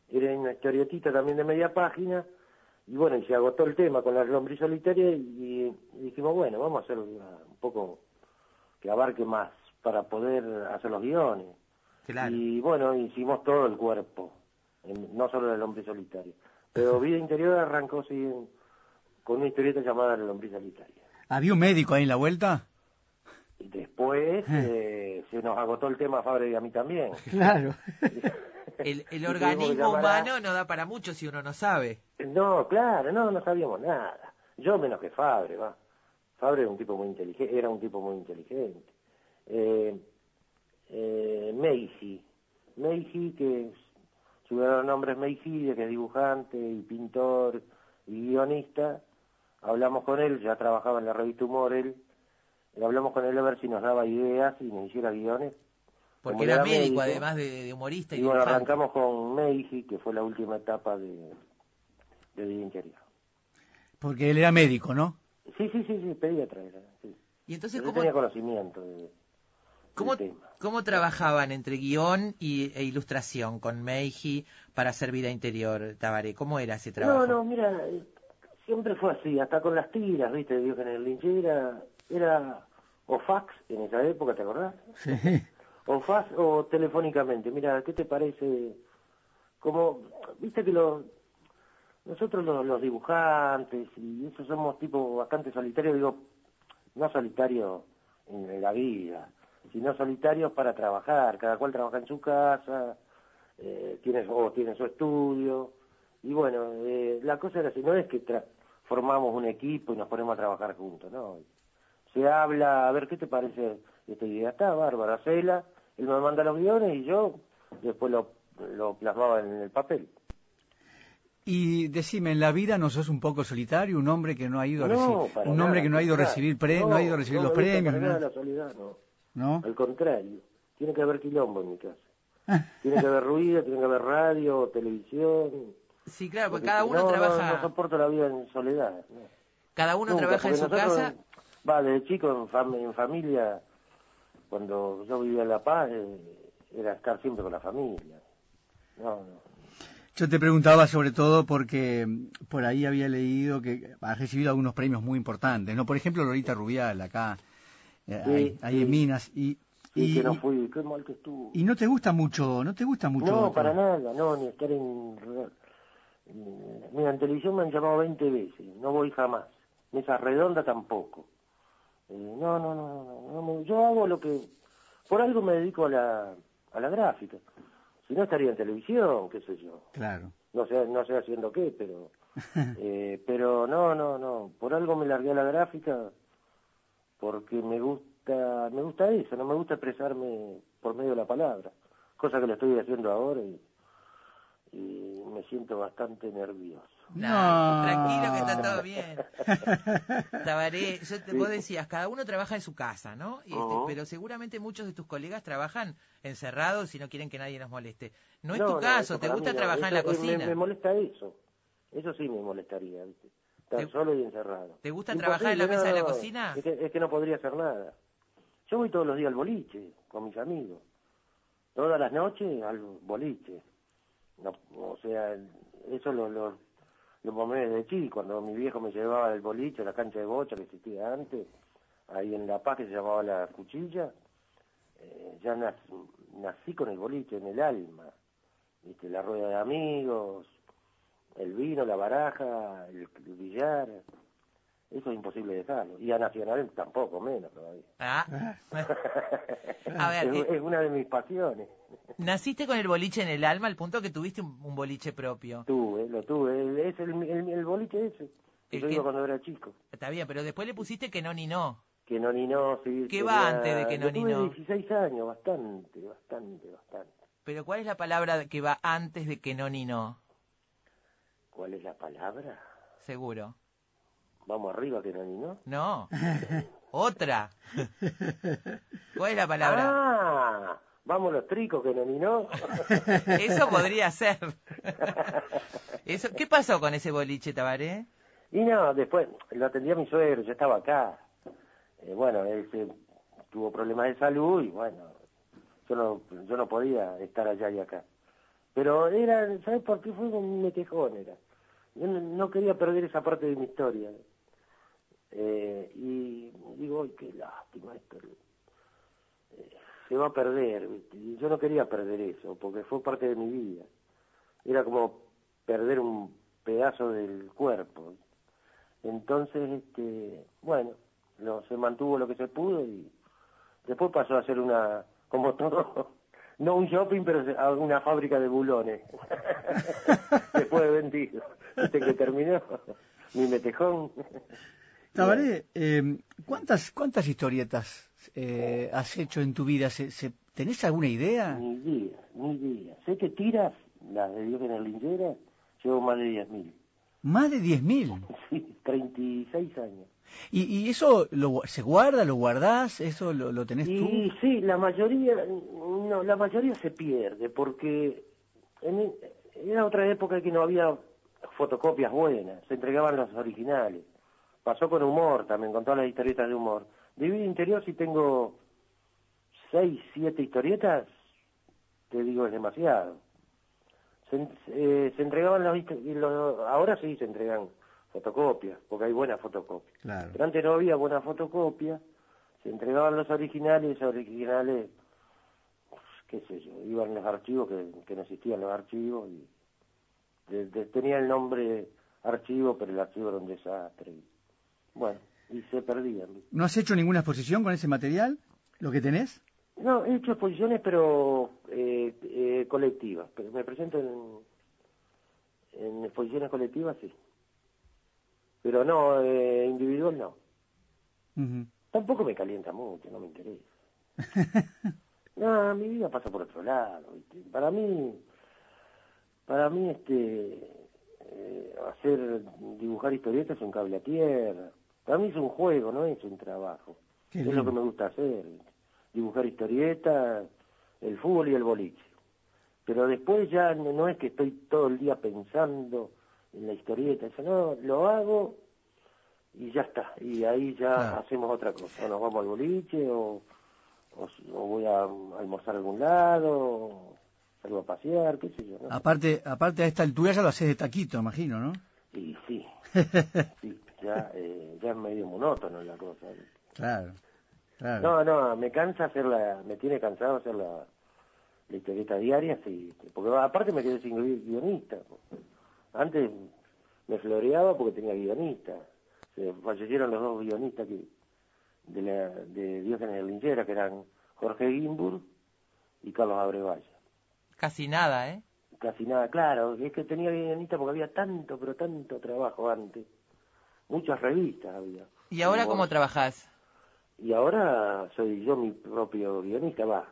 Era una historietita también de media página, y bueno, y se agotó el tema con la lombriz solitaria y, y dijimos, bueno, vamos a hacer un poco que abarque más para poder hacer los guiones. Claro. Y bueno, hicimos todo el cuerpo, en- no solo la lombriz solitaria. Pero Vida Interior arrancó sí, con una historieta llamada La lombriz solitaria. ¿Había un médico ahí en la vuelta? Y después eh, se nos agotó el tema a Fabre y a mí también. <laughs> Claro. <laughs> El, el organismo humano no da para mucho si uno no sabe. No, claro, no, no sabíamos nada. Yo menos que Fabre, va. Fabre era un tipo muy inteligente, era un tipo muy inteligente. Eh, eh, Meiji, Meiji que su verdadero nombre es Meiji, que es dibujante y pintor y guionista. Hablamos con él, ya trabajaba en la revista Humor él, hablamos con él a ver si nos daba ideas y nos hiciera guiones. Porque era médico, además de, de humorista y, Y bueno, arrancamos con Meiji, que fue la última etapa de, de Vida Interior. Porque él era médico, ¿no? Sí, sí, sí, sí, pediatra era. Sí. Y entonces, ¿cómo, tenía conocimiento de, cómo, cómo trabajaban entre guion y, e ilustración con Meiji para hacer vida interior, Tabaré? ¿Cómo era ese trabajo? No, no, mira, eh, siempre fue así, hasta con las tiras, ¿viste? De Diógenes Linchera, era o fax en esa época, ¿te acordás? Sí. O fax o telefónicamente. Mira, ¿qué te parece? Como, viste que los, nosotros los, los dibujantes y eso somos tipo bastante solitarios, digo, no solitarios en la vida, sino solitarios para trabajar, cada cual trabaja en su casa, eh, tiene, o tiene su estudio, y bueno, eh, la cosa era así, no es que tra- formamos un equipo y nos ponemos a trabajar juntos, no. Se habla, a ver, ¿qué te parece esta idea? Está bárbara, hacela, él me manda los guiones y yo después lo, lo plasmaba en el papel. Y decime, en la vida no sos un poco solitario, un hombre que no ha ido a No, un nada, hombre que no ha ido a recibir pre, no, ha ido a recibir no los premios, para nada ¿no? la soledad, no. ¿no? Al contrario, tiene que haber quilombo en mi casa. <laughs> Tiene que haber ruido, tiene que haber radio, televisión. Sí, claro, porque Porque cada uno no, trabaja, No, no soporto la vida en soledad. no. cada uno Nunca, trabaja en su nosotros, casa. Va, desde chico en, fam- en familia, cuando yo vivía en La Paz, eh, era estar siempre con la familia. No, no. Yo te preguntaba sobre todo porque por ahí había leído que has recibido algunos premios muy importantes, ¿no? Por ejemplo, Lolita Rubial, acá, eh, Sí, ahí, ahí sí. en Minas, y, Sí, y, que no fui, qué mal que estuvo. y no te gusta mucho, no te gusta mucho. No, para nada, no, ni estar en... Mira, en televisión me han llamado 20 veces, no voy jamás. Mesa redonda tampoco. Eh, no, no, no, no, no, me- yo hago lo que... Por algo me dedico a la, a la gráfica. Si no estaría en televisión, qué sé yo. Claro. No sé, no sé haciendo qué, pero... <laughs> eh, pero no, no, no. Por algo me largué a la gráfica porque me gusta, me gusta eso, no me gusta expresarme por medio de la palabra, cosa que lo estoy haciendo ahora y, y me siento bastante nervioso. No, tranquilo que está todo bien. <laughs> Tabaré, yo te, vos decías, cada uno trabaja en su casa, ¿no? Y este, pero seguramente muchos de tus colegas trabajan encerrados y no quieren que nadie nos moleste. No es No, tu no, caso, te gusta trabajar en la cocina. Me, me molesta eso, eso sí me molestaría, ¿viste? Estar solo y encerrado. ¿Te gusta trabajar en la mesa de la cocina? Es que, es que no podría hacer nada. Yo voy todos los días al boliche con mis amigos. Todas las noches al boliche. No, o sea, eso lo, lo, lo mamé desde chico, cuando mi viejo me llevaba al boliche, a la cancha de bocha que existía antes. ahí en La Paz, que se llamaba La Cuchilla, eh, ya nac- nací con el boliche en el alma. ¿Viste? La rueda de amigos, el vino, la baraja, el, el billar. Eso es imposible dejarlo. Y a Nacional tampoco, menos todavía. Ah. <laughs> A ver, es, eh, es una de mis pasiones. Naciste con el boliche en el alma al punto que tuviste un, un boliche propio. Tuve, lo tuve. El- Es el, el, el boliche ese. El yo que- iba cuando era chico. Está bien, pero después le pusiste que no ni no. Que no ni no, sí. ¿Qué va antes de que no yo ni tuve no? 16 años, bastante, bastante, bastante. Pero ¿cuál es la palabra que va antes de que no ni no? ¿Cuál es la palabra? Seguro. Vamos arriba, que no ni no. No. <laughs> Otra. <laughs> ¿Cuál es la palabra? Ah, vamos los tricos, que no ni no. Eso podría ser. <laughs> Eso, ¿Qué pasó con ese boliche, Tabaré? Y no, después lo atendía mi suegro, yo estaba acá. Eh, bueno, él se- tuvo problemas de salud y bueno, yo no, yo no podía estar allá y acá. Pero era, ¿sabes por qué? Fue un metejón, era. Yo no, no quería perder esa parte de mi historia. Eh, y digo, "Ay, qué lástima esto. Eh, se va a perder, ¿viste? Y yo no quería perder eso, porque fue parte de mi vida. Era como perder un pedazo del cuerpo. Entonces, este, bueno, lo, se mantuvo lo que se pudo y después pasó a ser una, como todo, <laughs> no un shopping, pero una fábrica de bulones. <laughs> después de vendido. Viste que terminó mi metejón. Tabaré, <laughs> eh, ¿cuántas, ¿cuántas historietas eh, has hecho en tu vida? ¿Se, se- tenés alguna idea? Ni día, ni día. Sé que tiras, las de Dios en la linchera, llevo más de 10.000. Más de 10.000. <laughs> Sí, 36 años. ¿Y, y eso lo, se guarda, lo guardás? ¿Eso lo, lo tenés Y tú? sí, la mayoría, no, la mayoría se pierde porque en, era otra época que no había fotocopias buenas, se entregaban los originales. Pasó con humor también, con todas las historietas de humor. De vida interior si tengo seis, siete historietas, te digo es demasiado. Se, eh, se entregaban y los- ahora sí se entregan fotocopias, porque hay buenas fotocopias. Claro. Pero antes no había buena fotocopia, se entregaban los originales, originales, pues, qué sé yo, iban los archivos, que, que no existían los archivos, y de- de- tenía el nombre archivo, pero el archivo era un desastre. y- bueno, y se perdían. ¿No has hecho ninguna exposición con ese material? ¿Lo que tenés? No, he hecho exposiciones, pero eh, eh, colectivas, pero me presento en, en exposiciones colectivas, sí. Pero no, eh, individual no. Tampoco me calienta mucho, no me interesa. <laughs> No, mi vida pasa por otro lado. ¿viste? Para mí, para mí, este, eh, hacer dibujar historietas es un cable a tierra. Para mí es un juego, no es un trabajo. Qué es lindo. lo que me gusta hacer. Dibujar historietas, el fútbol y el boliche. Pero después ya no, no es que estoy todo el día pensando en la historieta, eso no, lo hago y ya está. Y ahí ya Claro. hacemos otra cosa. O nos vamos al boliche o, o, voy a almorzar a algún lado, o salgo a pasear, qué sé yo. ¿no? Aparte, aparte a esta altura ya lo haces de taquito, imagino, ¿no? Y sí, <laughs> sí, ya, eh, ya es medio monótono la cosa. Claro, claro. No, no, me cansa hacer la, me tiene cansado hacer la, la historieta diaria, sí, porque aparte me quedé sin gui- guionista. Antes me floreaba porque tenía guionista. Se fallecieron los dos guionistas que, de, la, de Diógenes de Linchera, que eran Jorge Gimbur y Carlos Abrevaya. Casi nada, ¿eh? Casi nada, claro, es que tenía guionista porque había tanto, pero tanto trabajo antes. Muchas revistas había. ¿Y ahora cómo trabajás? y ahora soy yo mi propio guionista, va,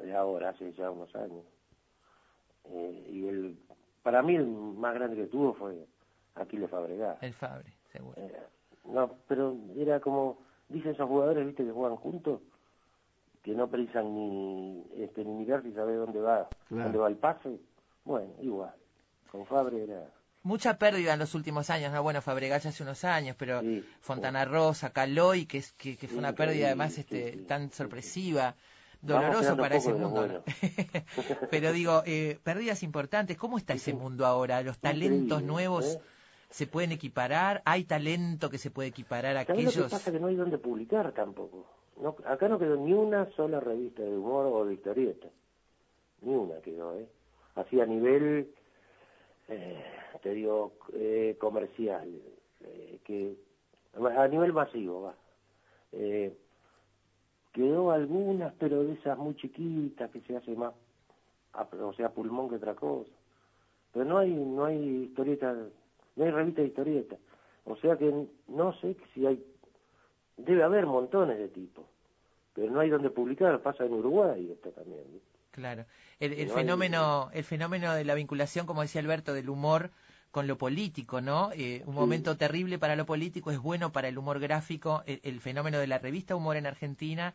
de ahora, hace ya unos años. Eh, y el, para mí el más grande que tuvo fue Aquiles Fabregat. El Fabre, seguro. Eh, no, pero era como, dicen esos jugadores, viste, que juegan juntos, que no precisan ni, este, ni mirar si sabe dónde va, Claro. dónde va el pase. Bueno, igual. Con Fabre era... Mucha pérdida en los últimos años, ¿no? Bueno, Fabregat ya hace unos años, pero Sí. Fontana Rosa, Caloy, que, es, que, que fue una pérdida además este, tan sorpresiva, doloroso para ese mundo. <laughs> pero digo, eh, pérdidas importantes, ¿cómo está ese mundo ahora? Los talentos Increíble, nuevos ¿eh? se pueden equiparar, hay talento que se puede equiparar a ¿Sabés lo que aquellos... pasa? Que no hay donde publicar tampoco. No, acá no quedó ni una sola revista de humor o de historieta. Ni una quedó, ¿eh? Así a nivel, eh, te digo, eh, comercial. eh, que A nivel masivo, va. Eh, quedó algunas, pero de esas muy chiquitas que se hace más, o sea, pulmón que otra cosa. Pero no hay, no hay historieta, no hay revista de historieta. O sea que no sé si hay, debe haber montones de tipos, pero no hay donde publicar, pasa en Uruguay esto también. Claro. El, el No hay- fenómeno, el fenómeno de la vinculación, como decía Alberto, del humor con lo político, ¿no? Eh, un momento terrible para lo político es bueno para el humor gráfico. El, el fenómeno de la revista Humor en Argentina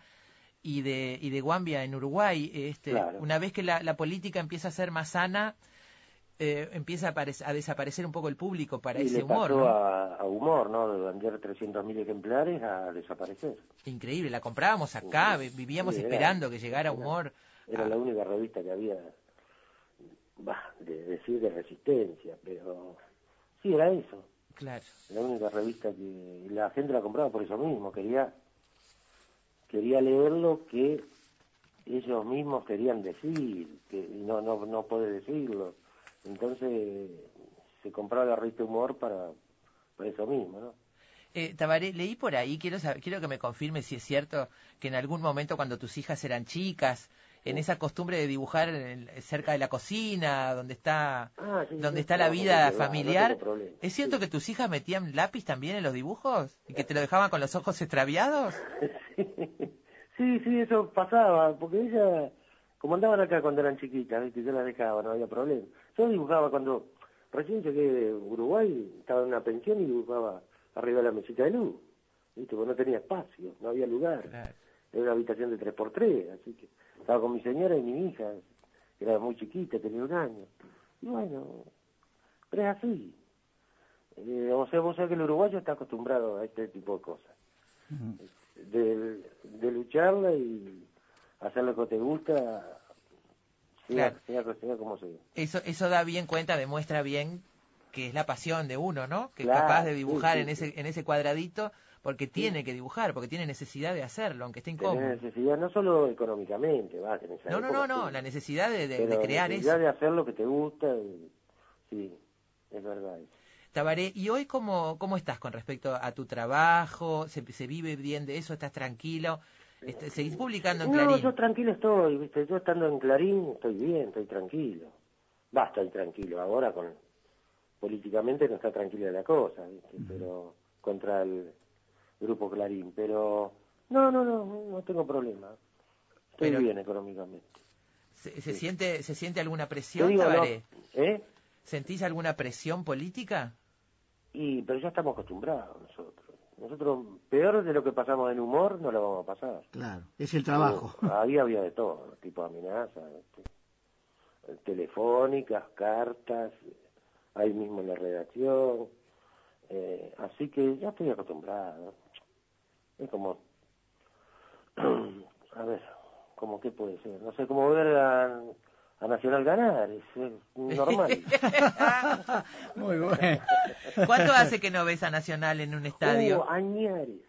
y de y de Guambia en Uruguay. Este, Claro. una vez que la, la política empieza a ser más sana, eh, empieza a, a desaparecer un poco el público para y ese le humor, pasó ¿no? a, a humor, ¿no? De vender 300.000 ejemplares a desaparecer. Increíble. La comprábamos acá, vi- vivíamos Sí, era- esperando que llegara era- humor. Era la única revista que había, bah, de decir de resistencia, pero sí, era eso. Claro. La única revista que la gente la compraba por eso mismo, quería quería leer lo que ellos mismos querían decir, que no no no puede decirlo. Entonces se compraba la revista Humor para, para eso mismo, ¿no? Eh, Tabaré, leí por ahí, quiero, saber- quiero que me confirme si es cierto que en algún momento cuando tus hijas eran chicas, en esa costumbre de dibujar en el- cerca de la cocina, donde está, Ah, sí, donde sí, está la vida familiar. ¿es cierto que tus hijas metían lápiz también en los dibujos? ¿Y que te lo dejaban con los ojos extraviados? <laughs> Sí, sí, eso pasaba, porque ella, como andaban acá cuando eran chiquitas, ¿viste? yo las dejaba, no había problema. Yo dibujaba cuando recién llegué de Uruguay, estaba en una pensión y dibujaba arriba de la mesita de luz, ¿viste? porque no tenía espacio, no había lugar. Era una habitación de 3x3, así que estaba con mi señora y mi hija, que era muy chiquita, tenía un año. Y bueno, pero es así. Eh, o sea, vos sabés que el uruguayo está acostumbrado a este tipo de cosas de, de lucharla y hacer lo que te gusta, sea, sea, sea como sea. Eso, eso da bien cuenta, demuestra bien que es la pasión de uno, ¿no? Que Claro, es capaz de sí, dibujar sí, en ese en ese cuadradito porque tiene que dibujar, porque tiene necesidad de hacerlo, aunque esté incómodo. Tenés necesidad, no solo económicamente, va, No, no, no, no, la necesidad de, de- de crear necesidad eso. de hacer lo que te gusta, y- sí, es verdad. eso. Tabaré, ¿y hoy cómo, cómo estás con respecto a tu trabajo? ¿Se, se vive bien de eso? ¿Estás tranquilo? Este, ¿Seguís publicando en No, Clarín? yo tranquilo estoy, viste, yo estando en Clarín estoy bien, estoy tranquilo. Va, estoy tranquilo, ahora con políticamente no está tranquila la cosa, viste, pero contra el grupo Clarín, pero no, no, no, no tengo problema. Estoy Pero- bien económicamente. ¿Se, se siente, ¿Se siente alguna presión, digo, no? ¿eh? ¿Sentís alguna presión política? Y, pero ya estamos acostumbrados nosotros. Nosotros, peor de lo que pasamos en humor, no lo vamos a pasar. Claro, es el trabajo. Ahí había de todo, tipo amenazas, este, telefónicas, cartas, ahí mismo en la redacción. eh, así que ya estoy acostumbrado. Es como, <clears throat> a ver, como qué puede ser. No sé, como ver a, a Nacional ganar, es, es normal. <laughs> Muy bueno. ¿Cuánto hace que no ves a Nacional en un estadio? Uh, añares,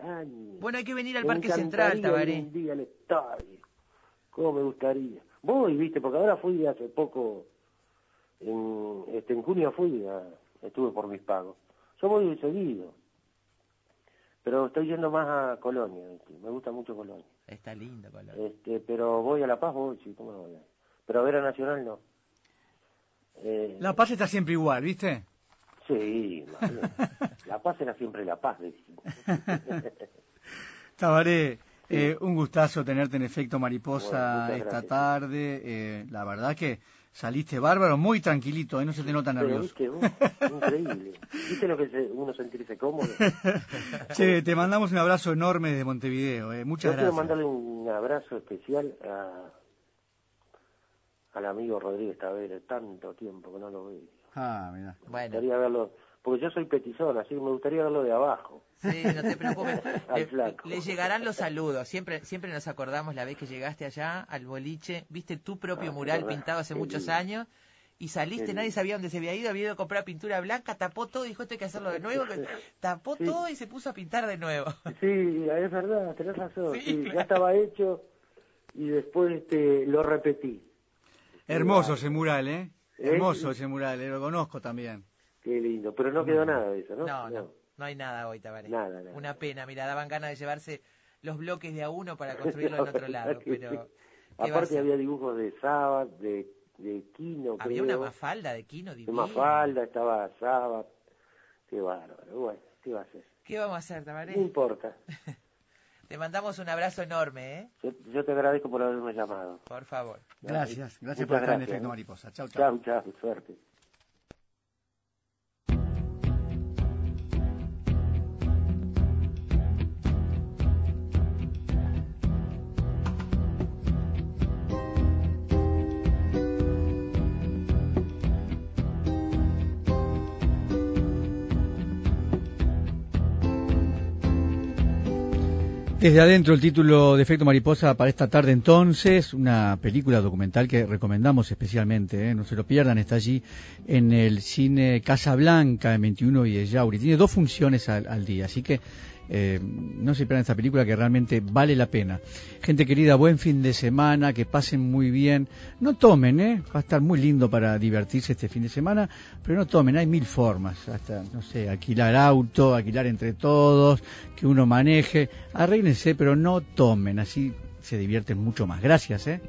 años. Bueno, hay que venir al Me Parque Central, Tabaré. un día al estadio. ¿Cómo me gustaría? Voy, viste, porque ahora fui hace poco, en, este, en junio fui, a- estuve por mis pagos. Yo voy seguido, pero estoy yendo más a Colonia, viste, me gusta mucho Colonia. Está lindo, Colonia. Este, pero voy a La Paz, voy, sí, ¿cómo no voy a? Pero a ver a Nacional no. Eh, La paz está siempre igual, ¿viste? Sí. La Paz era siempre La Paz, decimos. <laughs> Tabaré, eh, un gustazo tenerte en efecto mariposa esta gracias. tarde. eh, la verdad que saliste bárbaro, muy tranquilito, ¿eh? no se te nota Pero nervioso. viste vos, increíble. ¿Viste lo que es eh, uno sentirse cómodo? <laughs> Che, te mandamos un abrazo enorme desde Montevideo. eh, Muchas Yo quiero gracias. mandarle un abrazo especial a al amigo Rodríguez Tavera, tanto tiempo que no lo veo. Ah, mira. Me gustaría verlo, porque yo soy petizón, así que me gustaría verlo de abajo. Sí, no te preocupes. <laughs> Al le, flaco. le llegarán los saludos. Siempre, siempre nos acordamos la vez que llegaste allá al boliche, viste tu propio Ah, mural verdad, pintado hace qué muchos lindo. años y saliste, Qué nadie lindo. sabía dónde se había ido, había ido a comprar pintura blanca, tapó todo y dijo, esto hay que hacerlo de nuevo, que- <laughs> tapó Sí. todo y se puso a pintar de nuevo. Sí, es verdad, tenés razón. Sí, sí, claro. Ya estaba hecho y después este, lo repetí. Hermoso ese mural, ¿eh? ¿Eh? Hermoso ese mural, eh, lo conozco también. Qué lindo, pero no quedó nada de eso, ¿no? No, no, no hay nada hoy, Tabaré. Nada, nada. Una pena, mira, daban ganas de llevarse los bloques de a uno para <laughs> construirlo en otro lado, que pero... sí. ¿qué va a Aparte había dibujos de Sabat, de, de Kino, Había creo. una mafalda de Kino De divina. Mafalda, estaba Sabat. Qué bárbaro. Bueno, ¿qué va a hacer? ¿Qué vamos a hacer, Tabaré? No importa. <laughs> Te mandamos un abrazo enorme, ¿eh? Yo, yo te agradezco por haberme llamado. Por favor. Gracias, gracias Muchas por estar en Efecto ¿eh? Mariposa. Chau, chau. Chau, chau, suerte. Desde adentro el título de Efecto Mariposa para esta tarde entonces, una película documental que recomendamos especialmente, ¿eh? no se lo pierdan, está allí en el cine Casa Blanca en 21 y Yauri. Tiene dos funciones al, al día, así que eh, no se pierdan esta película que realmente vale la pena. Gente querida, buen fin de semana, que pasen muy bien. No tomen, ¿eh? va a estar muy lindo para divertirse este fin de semana, pero no tomen, hay mil formas, hasta, no sé, alquilar auto, alquilar entre todos, que uno maneje, arréglense, pero no tomen, así se divierten mucho más. Gracias, ¿eh?